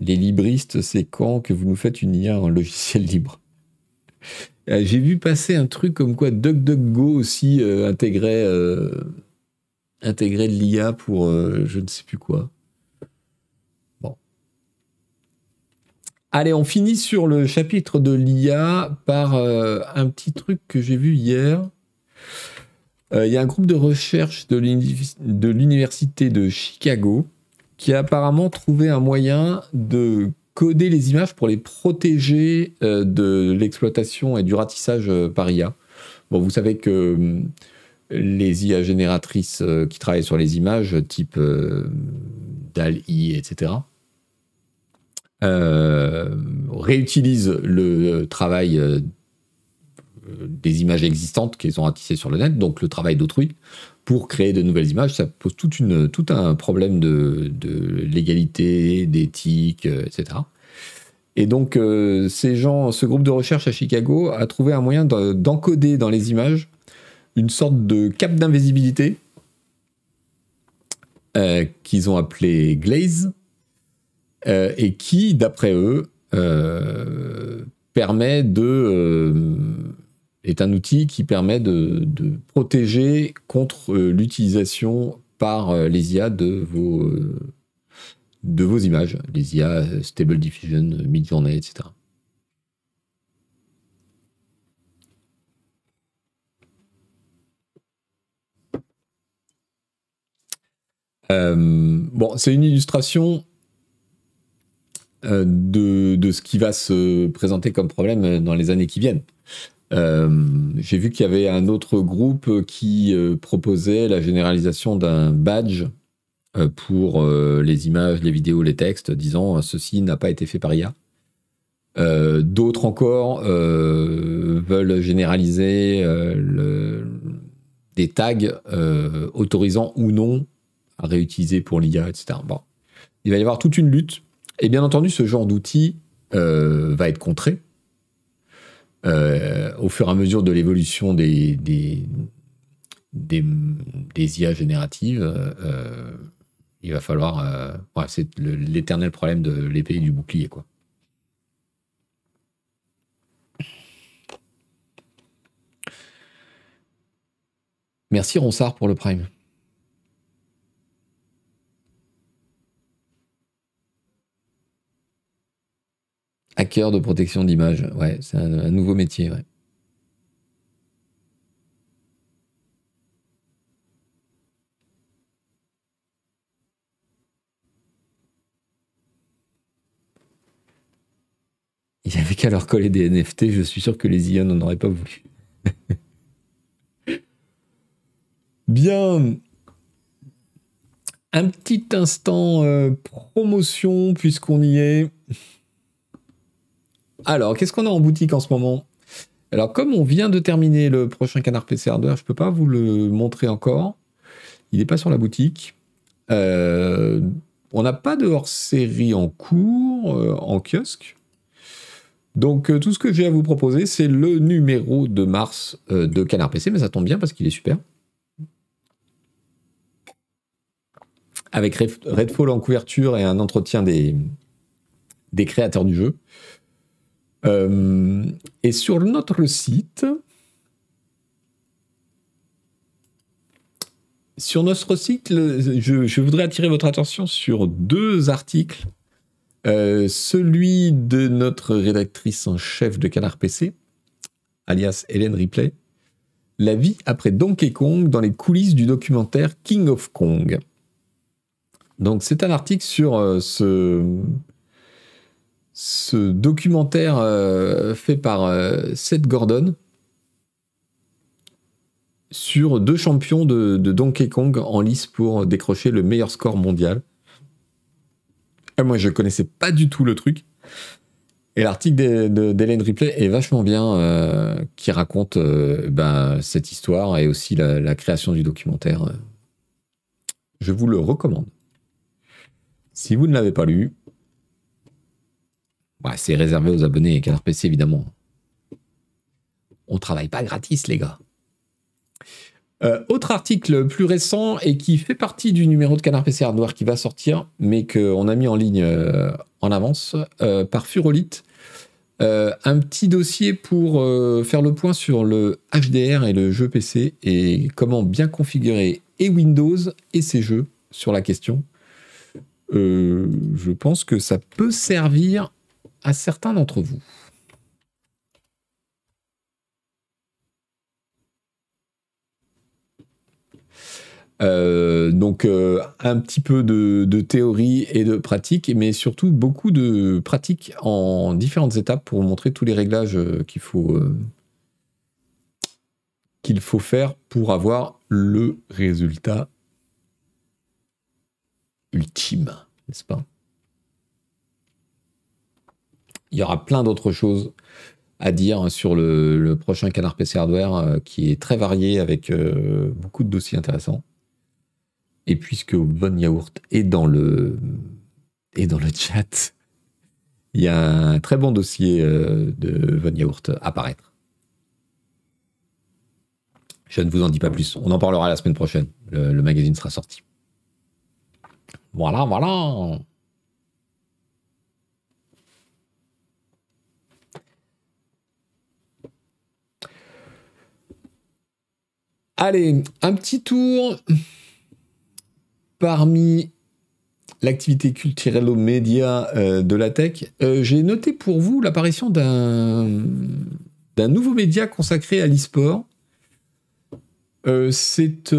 Speaker 1: Les libristes, c'est quand que vous nous faites une IA en logiciel libre? Euh, J'ai vu passer un truc comme quoi DuckDuckGo aussi euh, intégrait, euh, intégrait de l'IA pour je ne sais plus quoi. Allez, on finit sur le chapitre de l'IA par euh, un petit truc que j'ai vu hier. Euh, il y a un groupe de recherche de l'université de Chicago qui a apparemment trouvé un moyen de coder les images pour les protéger euh, de l'exploitation et du ratissage par IA. Bon, vous savez que les IA génératrices qui travaillent sur les images, type DAL-I, etc., euh, réutilisent le travail euh, des images existantes qu'ils ont ratissées sur le net, donc le travail d'autrui, pour créer de nouvelles images. Ça pose toute une, tout un problème de, légalité, d'éthique, euh, etc. Et donc, ces gens, ce groupe de recherche à Chicago a trouvé un moyen d'encoder dans les images une sorte de cap d'invisibilité qu'ils ont appelé glaze, euh, et qui, d'après eux, euh, permet de euh, est un outil qui permet de, protéger contre l'utilisation par les IA de vos, de vos images, les IA Stable Diffusion, Midjourney, etc. bon, c'est une illustration euh, de, ce qui va se présenter comme problème dans les années qui viennent. Euh, j'ai vu qu'il y avait un autre groupe qui euh, proposait la généralisation d'un badge pour les images, les vidéos, les textes, disant ceci n'a pas été fait par IA. D'autres encore veulent généraliser des tags autorisant ou non à réutiliser pour l'IA, etc. Bon. Il va y avoir toute une lutte et bien entendu, ce genre d'outil euh, va être contré au fur et à mesure de l'évolution des, IA génératives, il va falloir. c'est l'éternel problème de l'épée du bouclier. Merci Ronsard pour le Prime. De protection d'image, ouais, c'est un, nouveau métier, ouais. Il n'y avait qu'à leur coller des NFT, je suis sûr que les IA n'en auraient pas voulu. Bien. Un petit instant euh, promotion puisqu'on y est. Alors, qu'est-ce qu'on a en boutique en ce moment? Alors, comme on vient de terminer le prochain Canard PC Hardware, je ne peux pas vous le montrer encore. Il n'est pas sur la boutique. Euh, on n'a pas de hors-série en cours, euh, en kiosque. Donc, tout ce que j'ai à vous proposer, c'est le numéro de mars de Canard PC, mais ça tombe bien parce qu'il est super. avec Redfall en couverture et un entretien des créateurs du jeu. Euh, et sur notre site, sur notre site, je, voudrais attirer votre attention sur deux articles. Euh, celui de notre rédactrice en chef de Canard PC, alias Hélène Ripley, La vie après Donkey Kong dans les coulisses du documentaire King of Kong. Donc c'est un article sur euh, ce, ce documentaire euh, fait par euh, Seth Gordon sur deux champions de, Donkey Kong en lice pour décrocher le meilleur score mondial. moi, je connaissais pas du tout le truc. Et l'article d'Hélène Ripley est vachement bien, qui raconte ben, cette histoire et aussi la création du documentaire. Je vous le recommande. Si vous ne l'avez pas lu, bah, c'est réservé aux abonnés et Canard PC évidemment. On travaille pas gratis les gars. Euh, autre article plus récent et qui fait partie du numéro de Canard PC Hardware qui va sortir, mais qu'on a mis en ligne euh, en avance euh, par Furolite. un petit dossier pour faire le point sur le HDR et le jeu PC et comment bien configurer et Windows et ses jeux sur la question. Je pense que ça peut servir à certains d'entre vous. Euh, donc euh, un petit peu de, théorie et de pratique, mais surtout beaucoup de pratique en différentes étapes pour vous montrer tous les réglages qu'il faut, qu'il faut faire pour avoir le résultat ultime, n'est-ce pas? Il y aura plein d'autres choses à dire sur le, prochain Canard PC Hardware euh, qui est très varié avec euh, beaucoup de dossiers intéressants. Et puisque Von Yaourt est dans le, est dans le chat, il y a un très bon dossier euh, de Von Yaourt à paraître. Je ne vous en dis pas plus. On en parlera la semaine prochaine. le magazine sera sorti. Voilà, voilà. Allez, un petit tour parmi l'activité culturelle aux médias euh, de la tech. Euh, j'ai noté pour vous l'apparition d'un nouveau média consacré à l'e-sport. Euh, c'est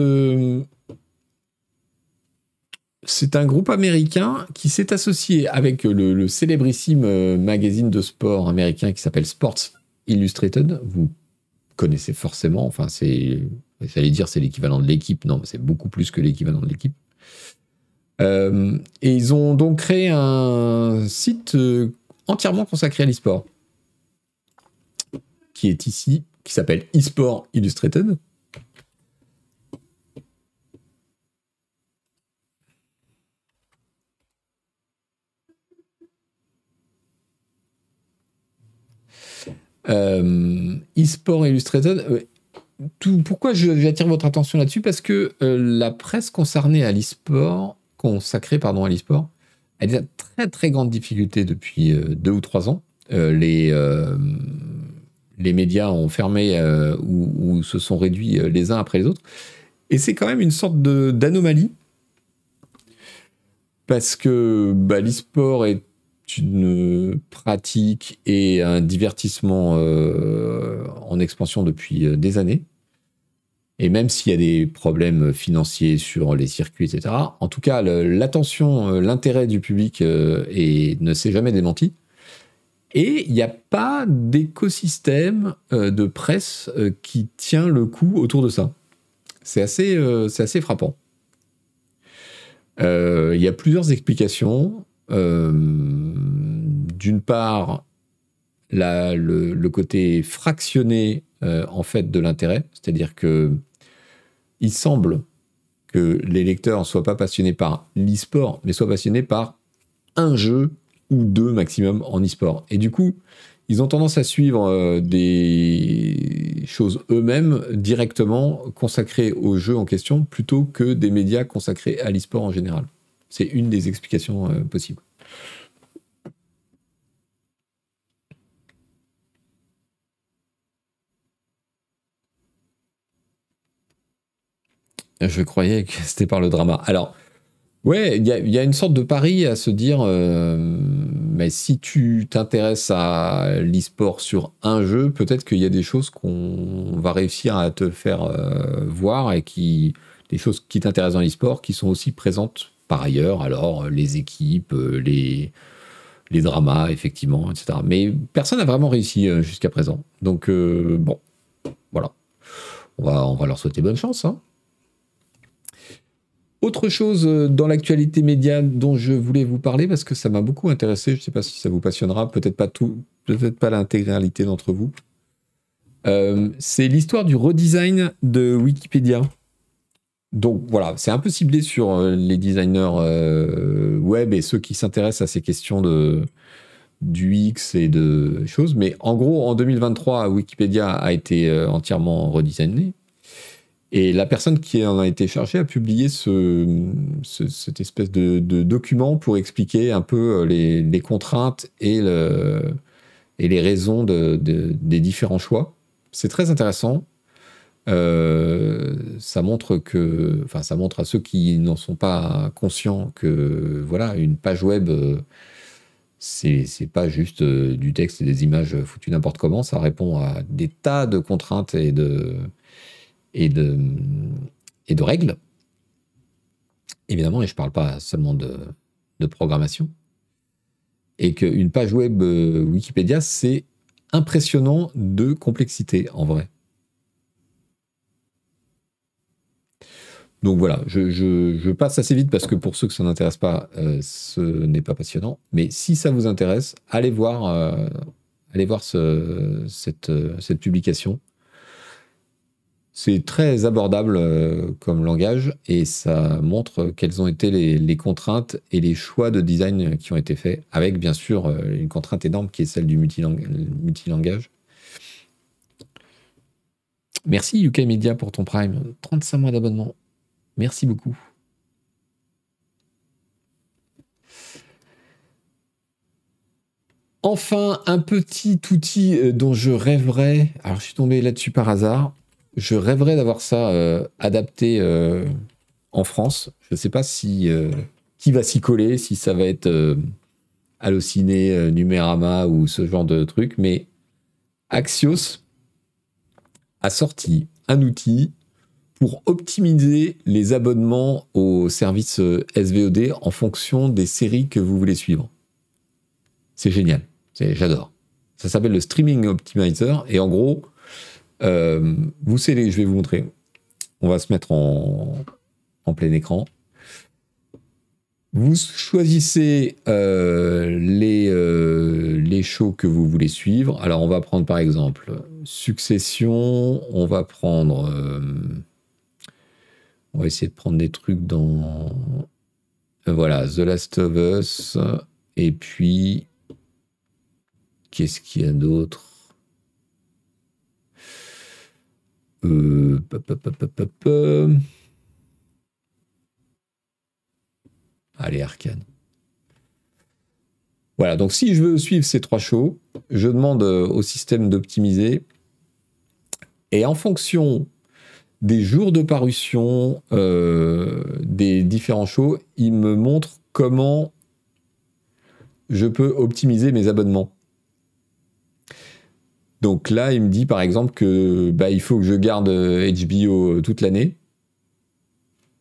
Speaker 1: c'est un groupe américain qui s'est associé avec le, célébrissime euh, magazine de sport américain qui s'appelle Sports Illustrated. Vous connaissez forcément, enfin, c'est, j'allais dire, c'est l'équivalent de l'équipe. Non, c'est beaucoup plus que l'équivalent de l'équipe. Euh, et ils ont donc créé un site euh, entièrement consacré à l'e-sport, qui est ici, qui s'appelle eSport Illustrated. Euh, e-sport Illustrated. Pourquoi j'attire votre attention là-dessus? Parce que la presse concernée à l'e-sport, consacrée pardon, à l'e-sport, elle à très très grande difficulté depuis deux ou trois ans. les, les médias ont fermé ou, se sont réduits les uns après les autres. Et c'est quand même une sorte d'anomalie parce que bah, l'e-sport est une pratique et un divertissement euh, en expansion depuis euh, des années. Et même s'il y a des problèmes financiers sur les circuits, etc., en tout cas, l'attention, euh, l'intérêt du public ne s'est jamais démenti. Et il n'y a pas d'écosystème de presse qui tient le coup autour de ça. C'est assez, assez frappant. Euh, il y a plusieurs explications. Euh, d'une part, le, côté fractionné euh, en fait de l'intérêt, c'est-à-dire que il semble que les lecteurs ne soient pas passionnés par l'e-sport, mais soient passionnés par un jeu ou deux maximum en e-sport. Et du coup, ils ont tendance à suivre euh, des choses eux-mêmes directement consacrées au jeu en question plutôt que des médias consacrés à l'e-sport en général. C'est une des explications euh, possibles. Je croyais que c'était par le drama. Alors, Ouais, il y, a une sorte de pari à se dire, euh, mais si tu t'intéresses à l'e-sport sur un jeu, peut-être qu'il y a des choses qu'on va réussir à te faire euh, voir et qui, des choses qui t'intéressent dans l'e-sport, qui sont aussi présentes par ailleurs. Alors, les équipes, euh, les, les dramas, effectivement, etc. Mais personne n'a vraiment réussi jusqu'à présent. Donc, bon, voilà. On va, on va leur souhaiter bonne chance. Hein. Autre chose euh, dans l'actualité média dont je voulais vous parler parce que ça m'a beaucoup intéressé, je ne sais pas si ça vous passionnera, peut-être pas tout, peut-être pas l'intégralité d'entre vous. Euh, c'est l'histoire du redesign de Wikipédia. Donc voilà, c'est un peu ciblé sur euh, les designers web et ceux qui s'intéressent à ces questions de du X et de choses. Mais en gros, en 2023, Wikipédia a été entièrement redesigné. Et la personne qui en a été chargée a publié ce, cette espèce de, document pour expliquer un peu euh, les, contraintes et, le, et, les raisons de, des différents choix. C'est très intéressant. Euh, ça montre que, enfin, ça montre à ceux qui n'en sont pas conscients que, voilà, une page web, euh, c'est pas juste du texte et des images foutues n'importe comment. Ça répond à des tas de contraintes et de, et de, règles. Évidemment, et je ne parle pas seulement de, programmation. Et qu'une page web euh, Wikipédia, c'est impressionnant de complexité en vrai. Donc voilà, je, passe assez vite parce que pour ceux que ça n'intéresse pas, euh, ce n'est pas passionnant. Mais si ça vous intéresse, allez voir, euh, cette publication. C'est très abordable euh, comme langage et ça montre quelles ont été les, contraintes et les choix de design qui ont été faits, avec bien sûr euh, une contrainte énorme qui est celle du multilangage. Merci UK Media pour ton Prime. 35 mois d'abonnement. Merci beaucoup. Enfin, un petit outil euh, dont je rêverais. Alors, je suis tombé là-dessus par hasard je rêverais d'avoir ça euh, adapté euh, en France. Je ne sais pas si euh, qui va s'y coller, si ça va être Allociné, Numérama ou ce genre de truc, mais Axios a sorti un outil pour optimiser les abonnements au service SVOD en fonction des séries que vous voulez suivre. C'est génial, j'adore. Ça s'appelle le Streaming Optimizer et en gros, euh, vous savez, je vais vous montrer. On va se mettre en, plein écran. Vous choisissez euh, les, euh, les shows que vous voulez suivre. Alors, on va prendre par exemple Succession. On va prendre. on va essayer de prendre des trucs dans. voilà, The Last of Us. Et puis. Qu'est-ce qu'il y a d'autre? Euh, Allez, Arcane. Voilà, donc si je veux suivre ces trois shows, je demande euh, au système d'optimiser. Et en fonction des jours de parution euh, des différents shows, il me montre comment je peux optimiser mes abonnements. Donc là, il me dit par exemple que bah, il faut que je garde HBO euh, toute l'année,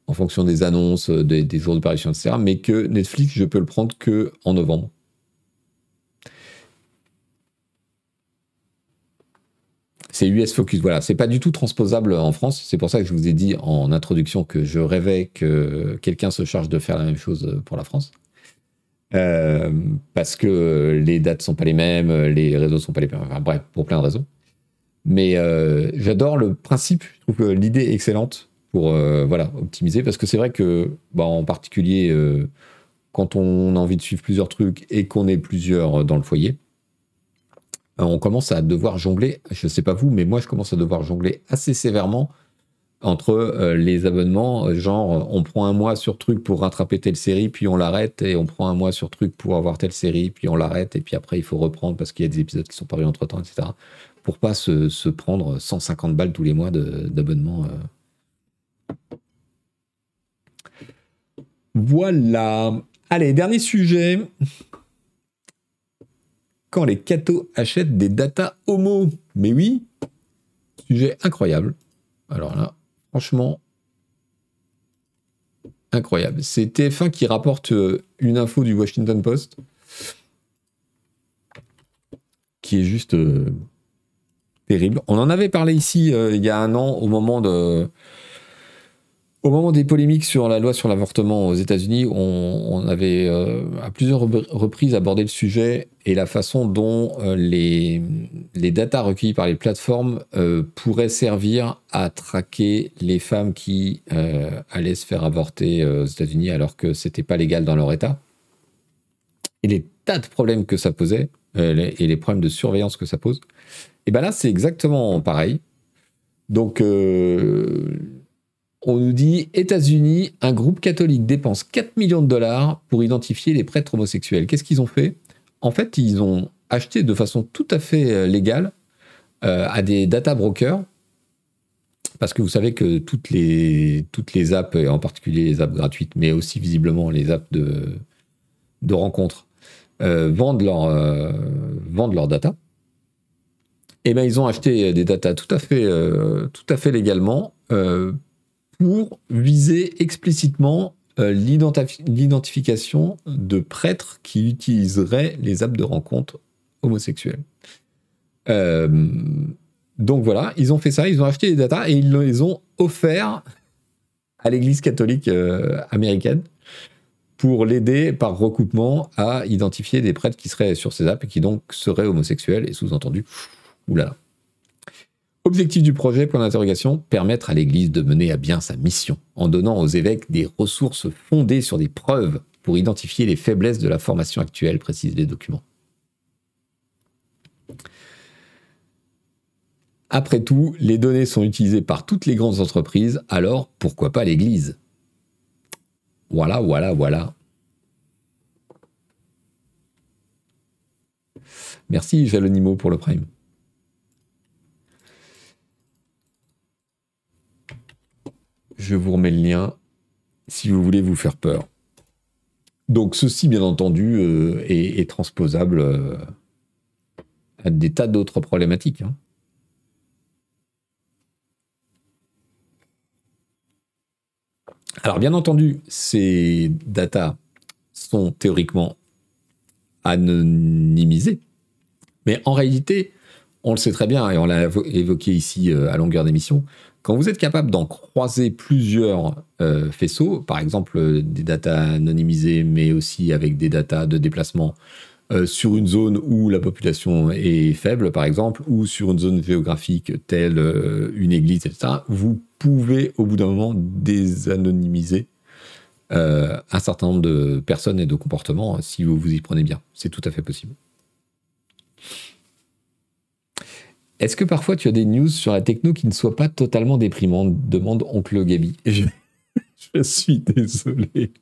Speaker 1: en fonction des annonces, des, des, jours de parution, etc. Mais que Netflix, je peux le prendre que en novembre. C'est US Focus, voilà. C'est pas du tout transposable en France. C'est pour ça que je vous ai dit en introduction que je rêvais que quelqu'un se charge de faire la même chose pour la France. Euh, parce que les dates sont pas les mêmes, les réseaux sont pas les mêmes. Enfin, bref, pour plein de raisons. Mais euh, j'adore le principe. Je trouve l'idée excellente pour euh, voilà optimiser parce que c'est vrai que, bah, en particulier quand on a envie de suivre plusieurs trucs et qu'on est plusieurs dans le foyer, on commence à devoir jongler, je ne sais pas vous, mais moi je commence à devoir jongler assez sévèrement entre euh, les abonnements, euh, genre on prend un mois sur truc pour rattraper telle série, puis on l'arrête, et on prend un mois sur truc pour avoir telle série, puis on l'arrête, et puis après il faut reprendre parce qu'il y a des épisodes qui sont parus entre temps, etc. Pour pas se, prendre 150 balles tous les mois d'abonnement. Voilà. Allez, dernier sujet quand les cathos achètent des data homo. Mais oui, sujet incroyable. Alors là, franchement, incroyable. C'est TF1 qui rapporte euh, une info du Washington Post qui est juste euh, terrible. On en avait parlé ici euh, il y a un an au moment de au moment des polémiques sur la loi sur l'avortement aux États-Unis, on, avait à plusieurs reprises abordé le sujet et la façon dont les, les datas recueillies par les plateformes euh, pourraient servir à traquer les femmes qui allaient se faire avorter aux États-Unis alors que c'était pas légal dans leur État. Et les tas de problèmes que ça posait et les problèmes de surveillance que ça pose. Et bien là, c'est exactement pareil. Donc on nous dit États-Unis, un groupe catholique dépense 4 millions de dollars pour identifier les prêtres homosexuels. Qu'est-ce qu'ils ont fait? En fait, ils ont acheté de façon tout à fait euh, légale euh, à des data brokers, parce que vous savez que toutes les, toutes les apps, et en particulier les apps gratuites, mais aussi visiblement les apps de, de rencontres, euh, vendent, leur, vendent leur data. Et eh bien, ils ont acheté des data tout à fait, tout à fait légalement pour viser explicitement l'identification de prêtres qui utiliseraient les apps de rencontre homosexuelles. Euh, donc voilà, ils ont fait ça, ils ont acheté les datas et ils les ont offerts à l'Église catholique euh, américaine pour l'aider par recoupement à identifier des prêtres qui seraient sur ces apps et qui donc seraient homosexuels et sous-entendu, oulala. Objectif du projet, point d'interrogation, permettre à l'Église de mener à bien sa mission, en donnant aux évêques des ressources fondées sur des preuves pour identifier les faiblesses de la formation actuelle, précisent les documents. Après tout, les données sont utilisées par toutes les grandes entreprises, alors pourquoi pas l'Église? Voilà, voilà, voilà. Merci Jalonimo pour le prime. Je vous remets le lien si vous voulez vous faire peur. Donc ceci, bien entendu, euh, est, transposable euh, à des tas d'autres problématiques. Hein. Alors bien entendu, ces datas sont théoriquement anonymisées, mais en réalité, on le sait très bien et on l'a évoqué ici euh, à longueur d'émission, quand vous êtes capable d'en croiser plusieurs euh, faisceaux, par exemple euh, des datas anonymisées, mais aussi avec des datas de déplacement euh, sur une zone où la population est faible, par exemple, ou sur une zone géographique telle une église, etc., vous pouvez au bout d'un moment désanonymiser un certain nombre de personnes et de comportements si vous vous y prenez bien. C'est tout à fait possible. Est-ce que parfois tu as des news sur la techno qui ne soient pas totalement déprimantes? Demande Oncle Gabi. Je suis désolé.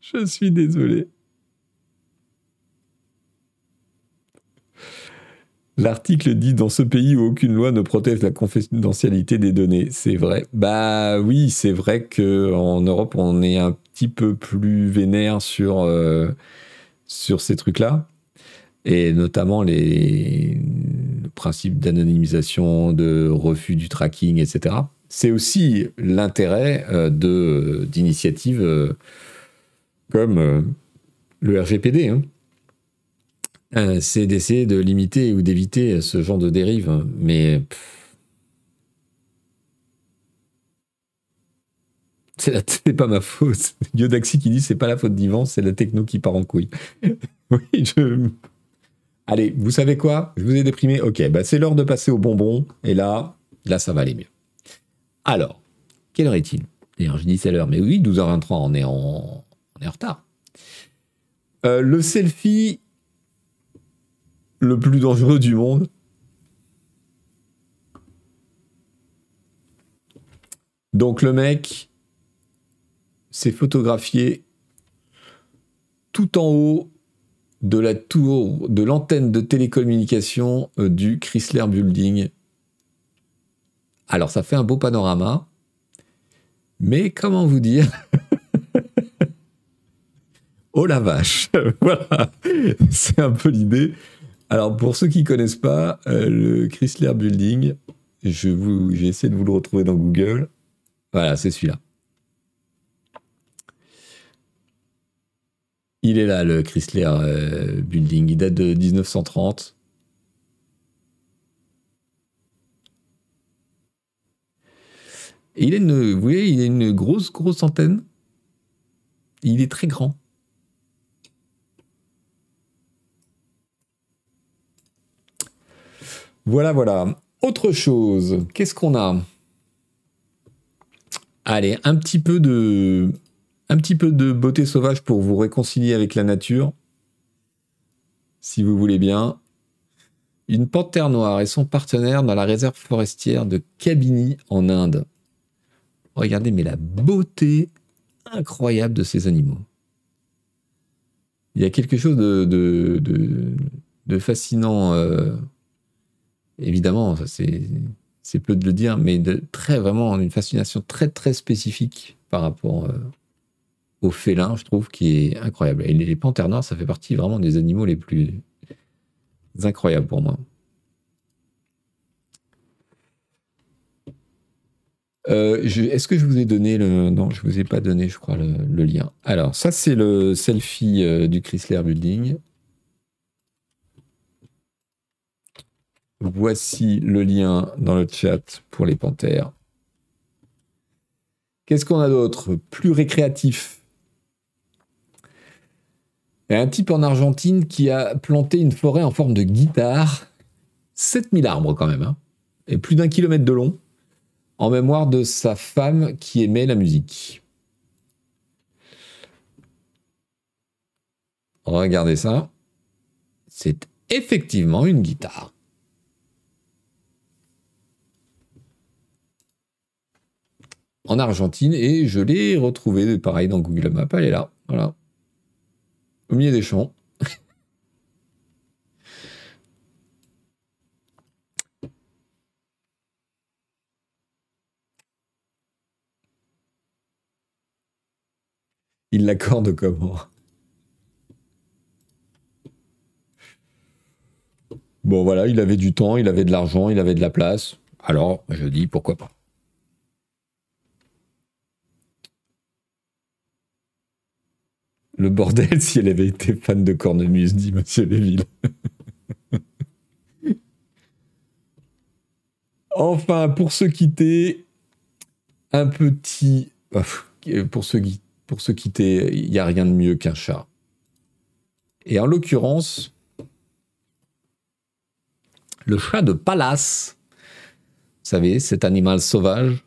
Speaker 1: Je suis désolé. L'article dit dans ce pays où aucune loi ne protège la confidentialité des données. C'est vrai. Bah oui, c'est vrai qu'en Europe, on est un petit peu plus vénère sur, euh, ces trucs-là. Et notamment les principes d'anonymisation, de refus du tracking, etc. C'est aussi l'intérêt euh, d'initiatives euh, comme le RGPD. Hein. Euh, c'est d'essayer de limiter ou d'éviter ce genre de dérive. Mais. C'est pas ma faute. Yodaxi qui dit c'est pas la faute d'Ivan, c'est la techno qui part en couille. oui, je. Allez, vous savez quoi? Je vous ai déprimé. Ok, bah c'est l'heure de passer au bonbon. Et là, là, ça va aller mieux. Alors, quelle heure est-il? D'ailleurs, je dis c'est l'heure, mais oui, 12h23, on est en, on est en retard. Euh, le selfie le plus dangereux du monde. Donc le mec s'est photographié tout en haut de la tour, de l'antenne de télécommunication euh, du Chrysler Building. Alors ça fait un beau panorama, mais comment vous dire? Oh la vache Voilà, c'est un peu l'idée. Alors, pour ceux qui ne connaissent pas, euh, le Chrysler Building, je j'ai essayé de vous le retrouver dans Google. Voilà, c'est celui-là. Il est là, le Chrysler euh, Building. Il date de 1930. Et il a une, vous voyez, il a une grosse, grosse antenne. Il est très grand. Voilà, voilà. Autre chose, qu'est-ce qu'on a? Allez, un petit peu de beauté sauvage pour vous réconcilier avec la nature. Si vous voulez bien. Une panthère noire et son partenaire dans la réserve forestière de Kabini en Inde. Regardez, mais la beauté incroyable de ces animaux. Il y a quelque chose de, de, fascinant. Euh, évidemment, c'est peu de le dire, mais très vraiment une fascination très très spécifique par rapport euh, au félin, je trouve, qui est incroyable. Et les panthères noires, ça fait partie vraiment des animaux les plus incroyables pour moi. Euh, est-ce que je vous ai donné le... Non, je vous ai pas donné, je crois, le, lien. Alors, ça, c'est le selfie euh, du Chrysler Building. Voici le lien dans le chat pour les panthères. Qu'est-ce qu'on a d'autre? Plus récréatif. Un type en Argentine qui a planté une forêt en forme de guitare. 7000 arbres quand même. Hein, et plus d'un kilomètre de long. En mémoire de sa femme qui aimait la musique. Regardez ça. C'est effectivement une guitare. En Argentine et je l'ai retrouvé pareil dans Google Maps. Elle est là, voilà, au milieu des champs. Il l'accorde comment? Bon voilà, il avait du temps, il avait de l'argent, il avait de la place. Alors, je dis pourquoi pas. Le bordel si elle avait été fan de cornemuse, dit Monsieur Léville. enfin, pour se quitter, un petit... Pour se, pour se quitter, il n'y a rien de mieux qu'un chat. Et en l'occurrence, le chat de palace, vous savez, cet animal sauvage,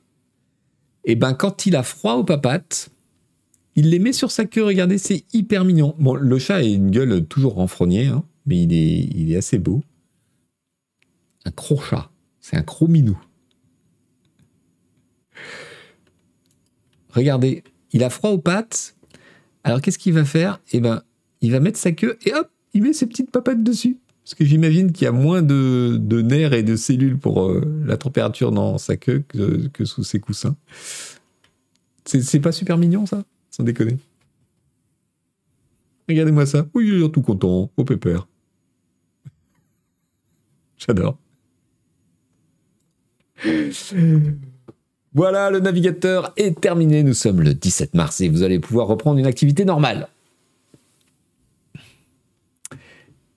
Speaker 1: et eh ben quand il a froid aux papates, il les met sur sa queue, regardez, c'est hyper mignon. Bon, le chat a une gueule toujours renfrognée, hein, mais il est, assez beau. Un crochat. C'est un crominou. Regardez, il a froid aux pattes. Alors qu'est-ce qu'il va faire? Eh ben, il va mettre sa queue et hop, il met ses petites papates dessus. Parce que j'imagine qu'il y a moins de, nerfs et de cellules pour euh, la température dans sa queue que, sous ses coussins. C'est pas super mignon ça? Sans déconner. Regardez-moi ça. Oui, il est tout content. Au pépère. J'adore. Voilà, le navigateur est terminé. Nous sommes le 17 mars et vous allez pouvoir reprendre une activité normale.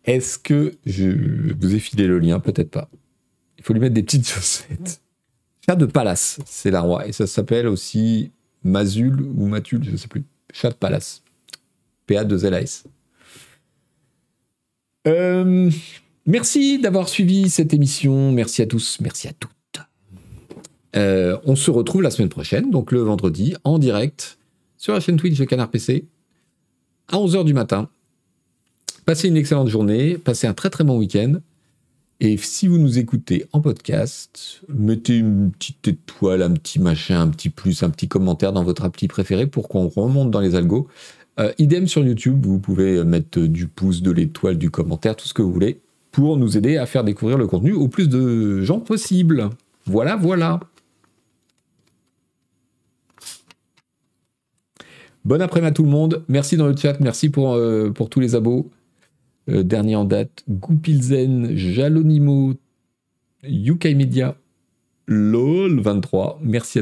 Speaker 1: Est-ce que je vous ai filé le lien? Peut-être pas. Il faut lui mettre des petites chaussettes. Chat de Palace, c'est la roi. Et ça s'appelle aussi Mazul ou Matul, je ne sais plus. Chat Palace. PA2LAS. Euh, merci d'avoir suivi cette émission. Merci à tous. Merci à toutes. Euh, on se retrouve la semaine prochaine, donc le vendredi, en direct sur la chaîne Twitch de Canard PC à 11h du matin. Passez une excellente journée, passez un très très bon week-end. Et si vous nous écoutez en podcast, mettez une petite étoile, un petit machin, un petit plus, un petit commentaire dans votre appli préféré pour qu'on remonte dans les algos. Euh, idem sur YouTube, vous pouvez mettre du pouce, de l'étoile, du commentaire, tout ce que vous voulez, pour nous aider à faire découvrir le contenu au plus de gens possible. Voilà, voilà. Bon après-midi à tout le monde. Merci dans le chat, merci pour, euh, pour tous les abos. Euh, dernier en date, Goupilzen, Jalonimo, UK Media, LOL23. Merci à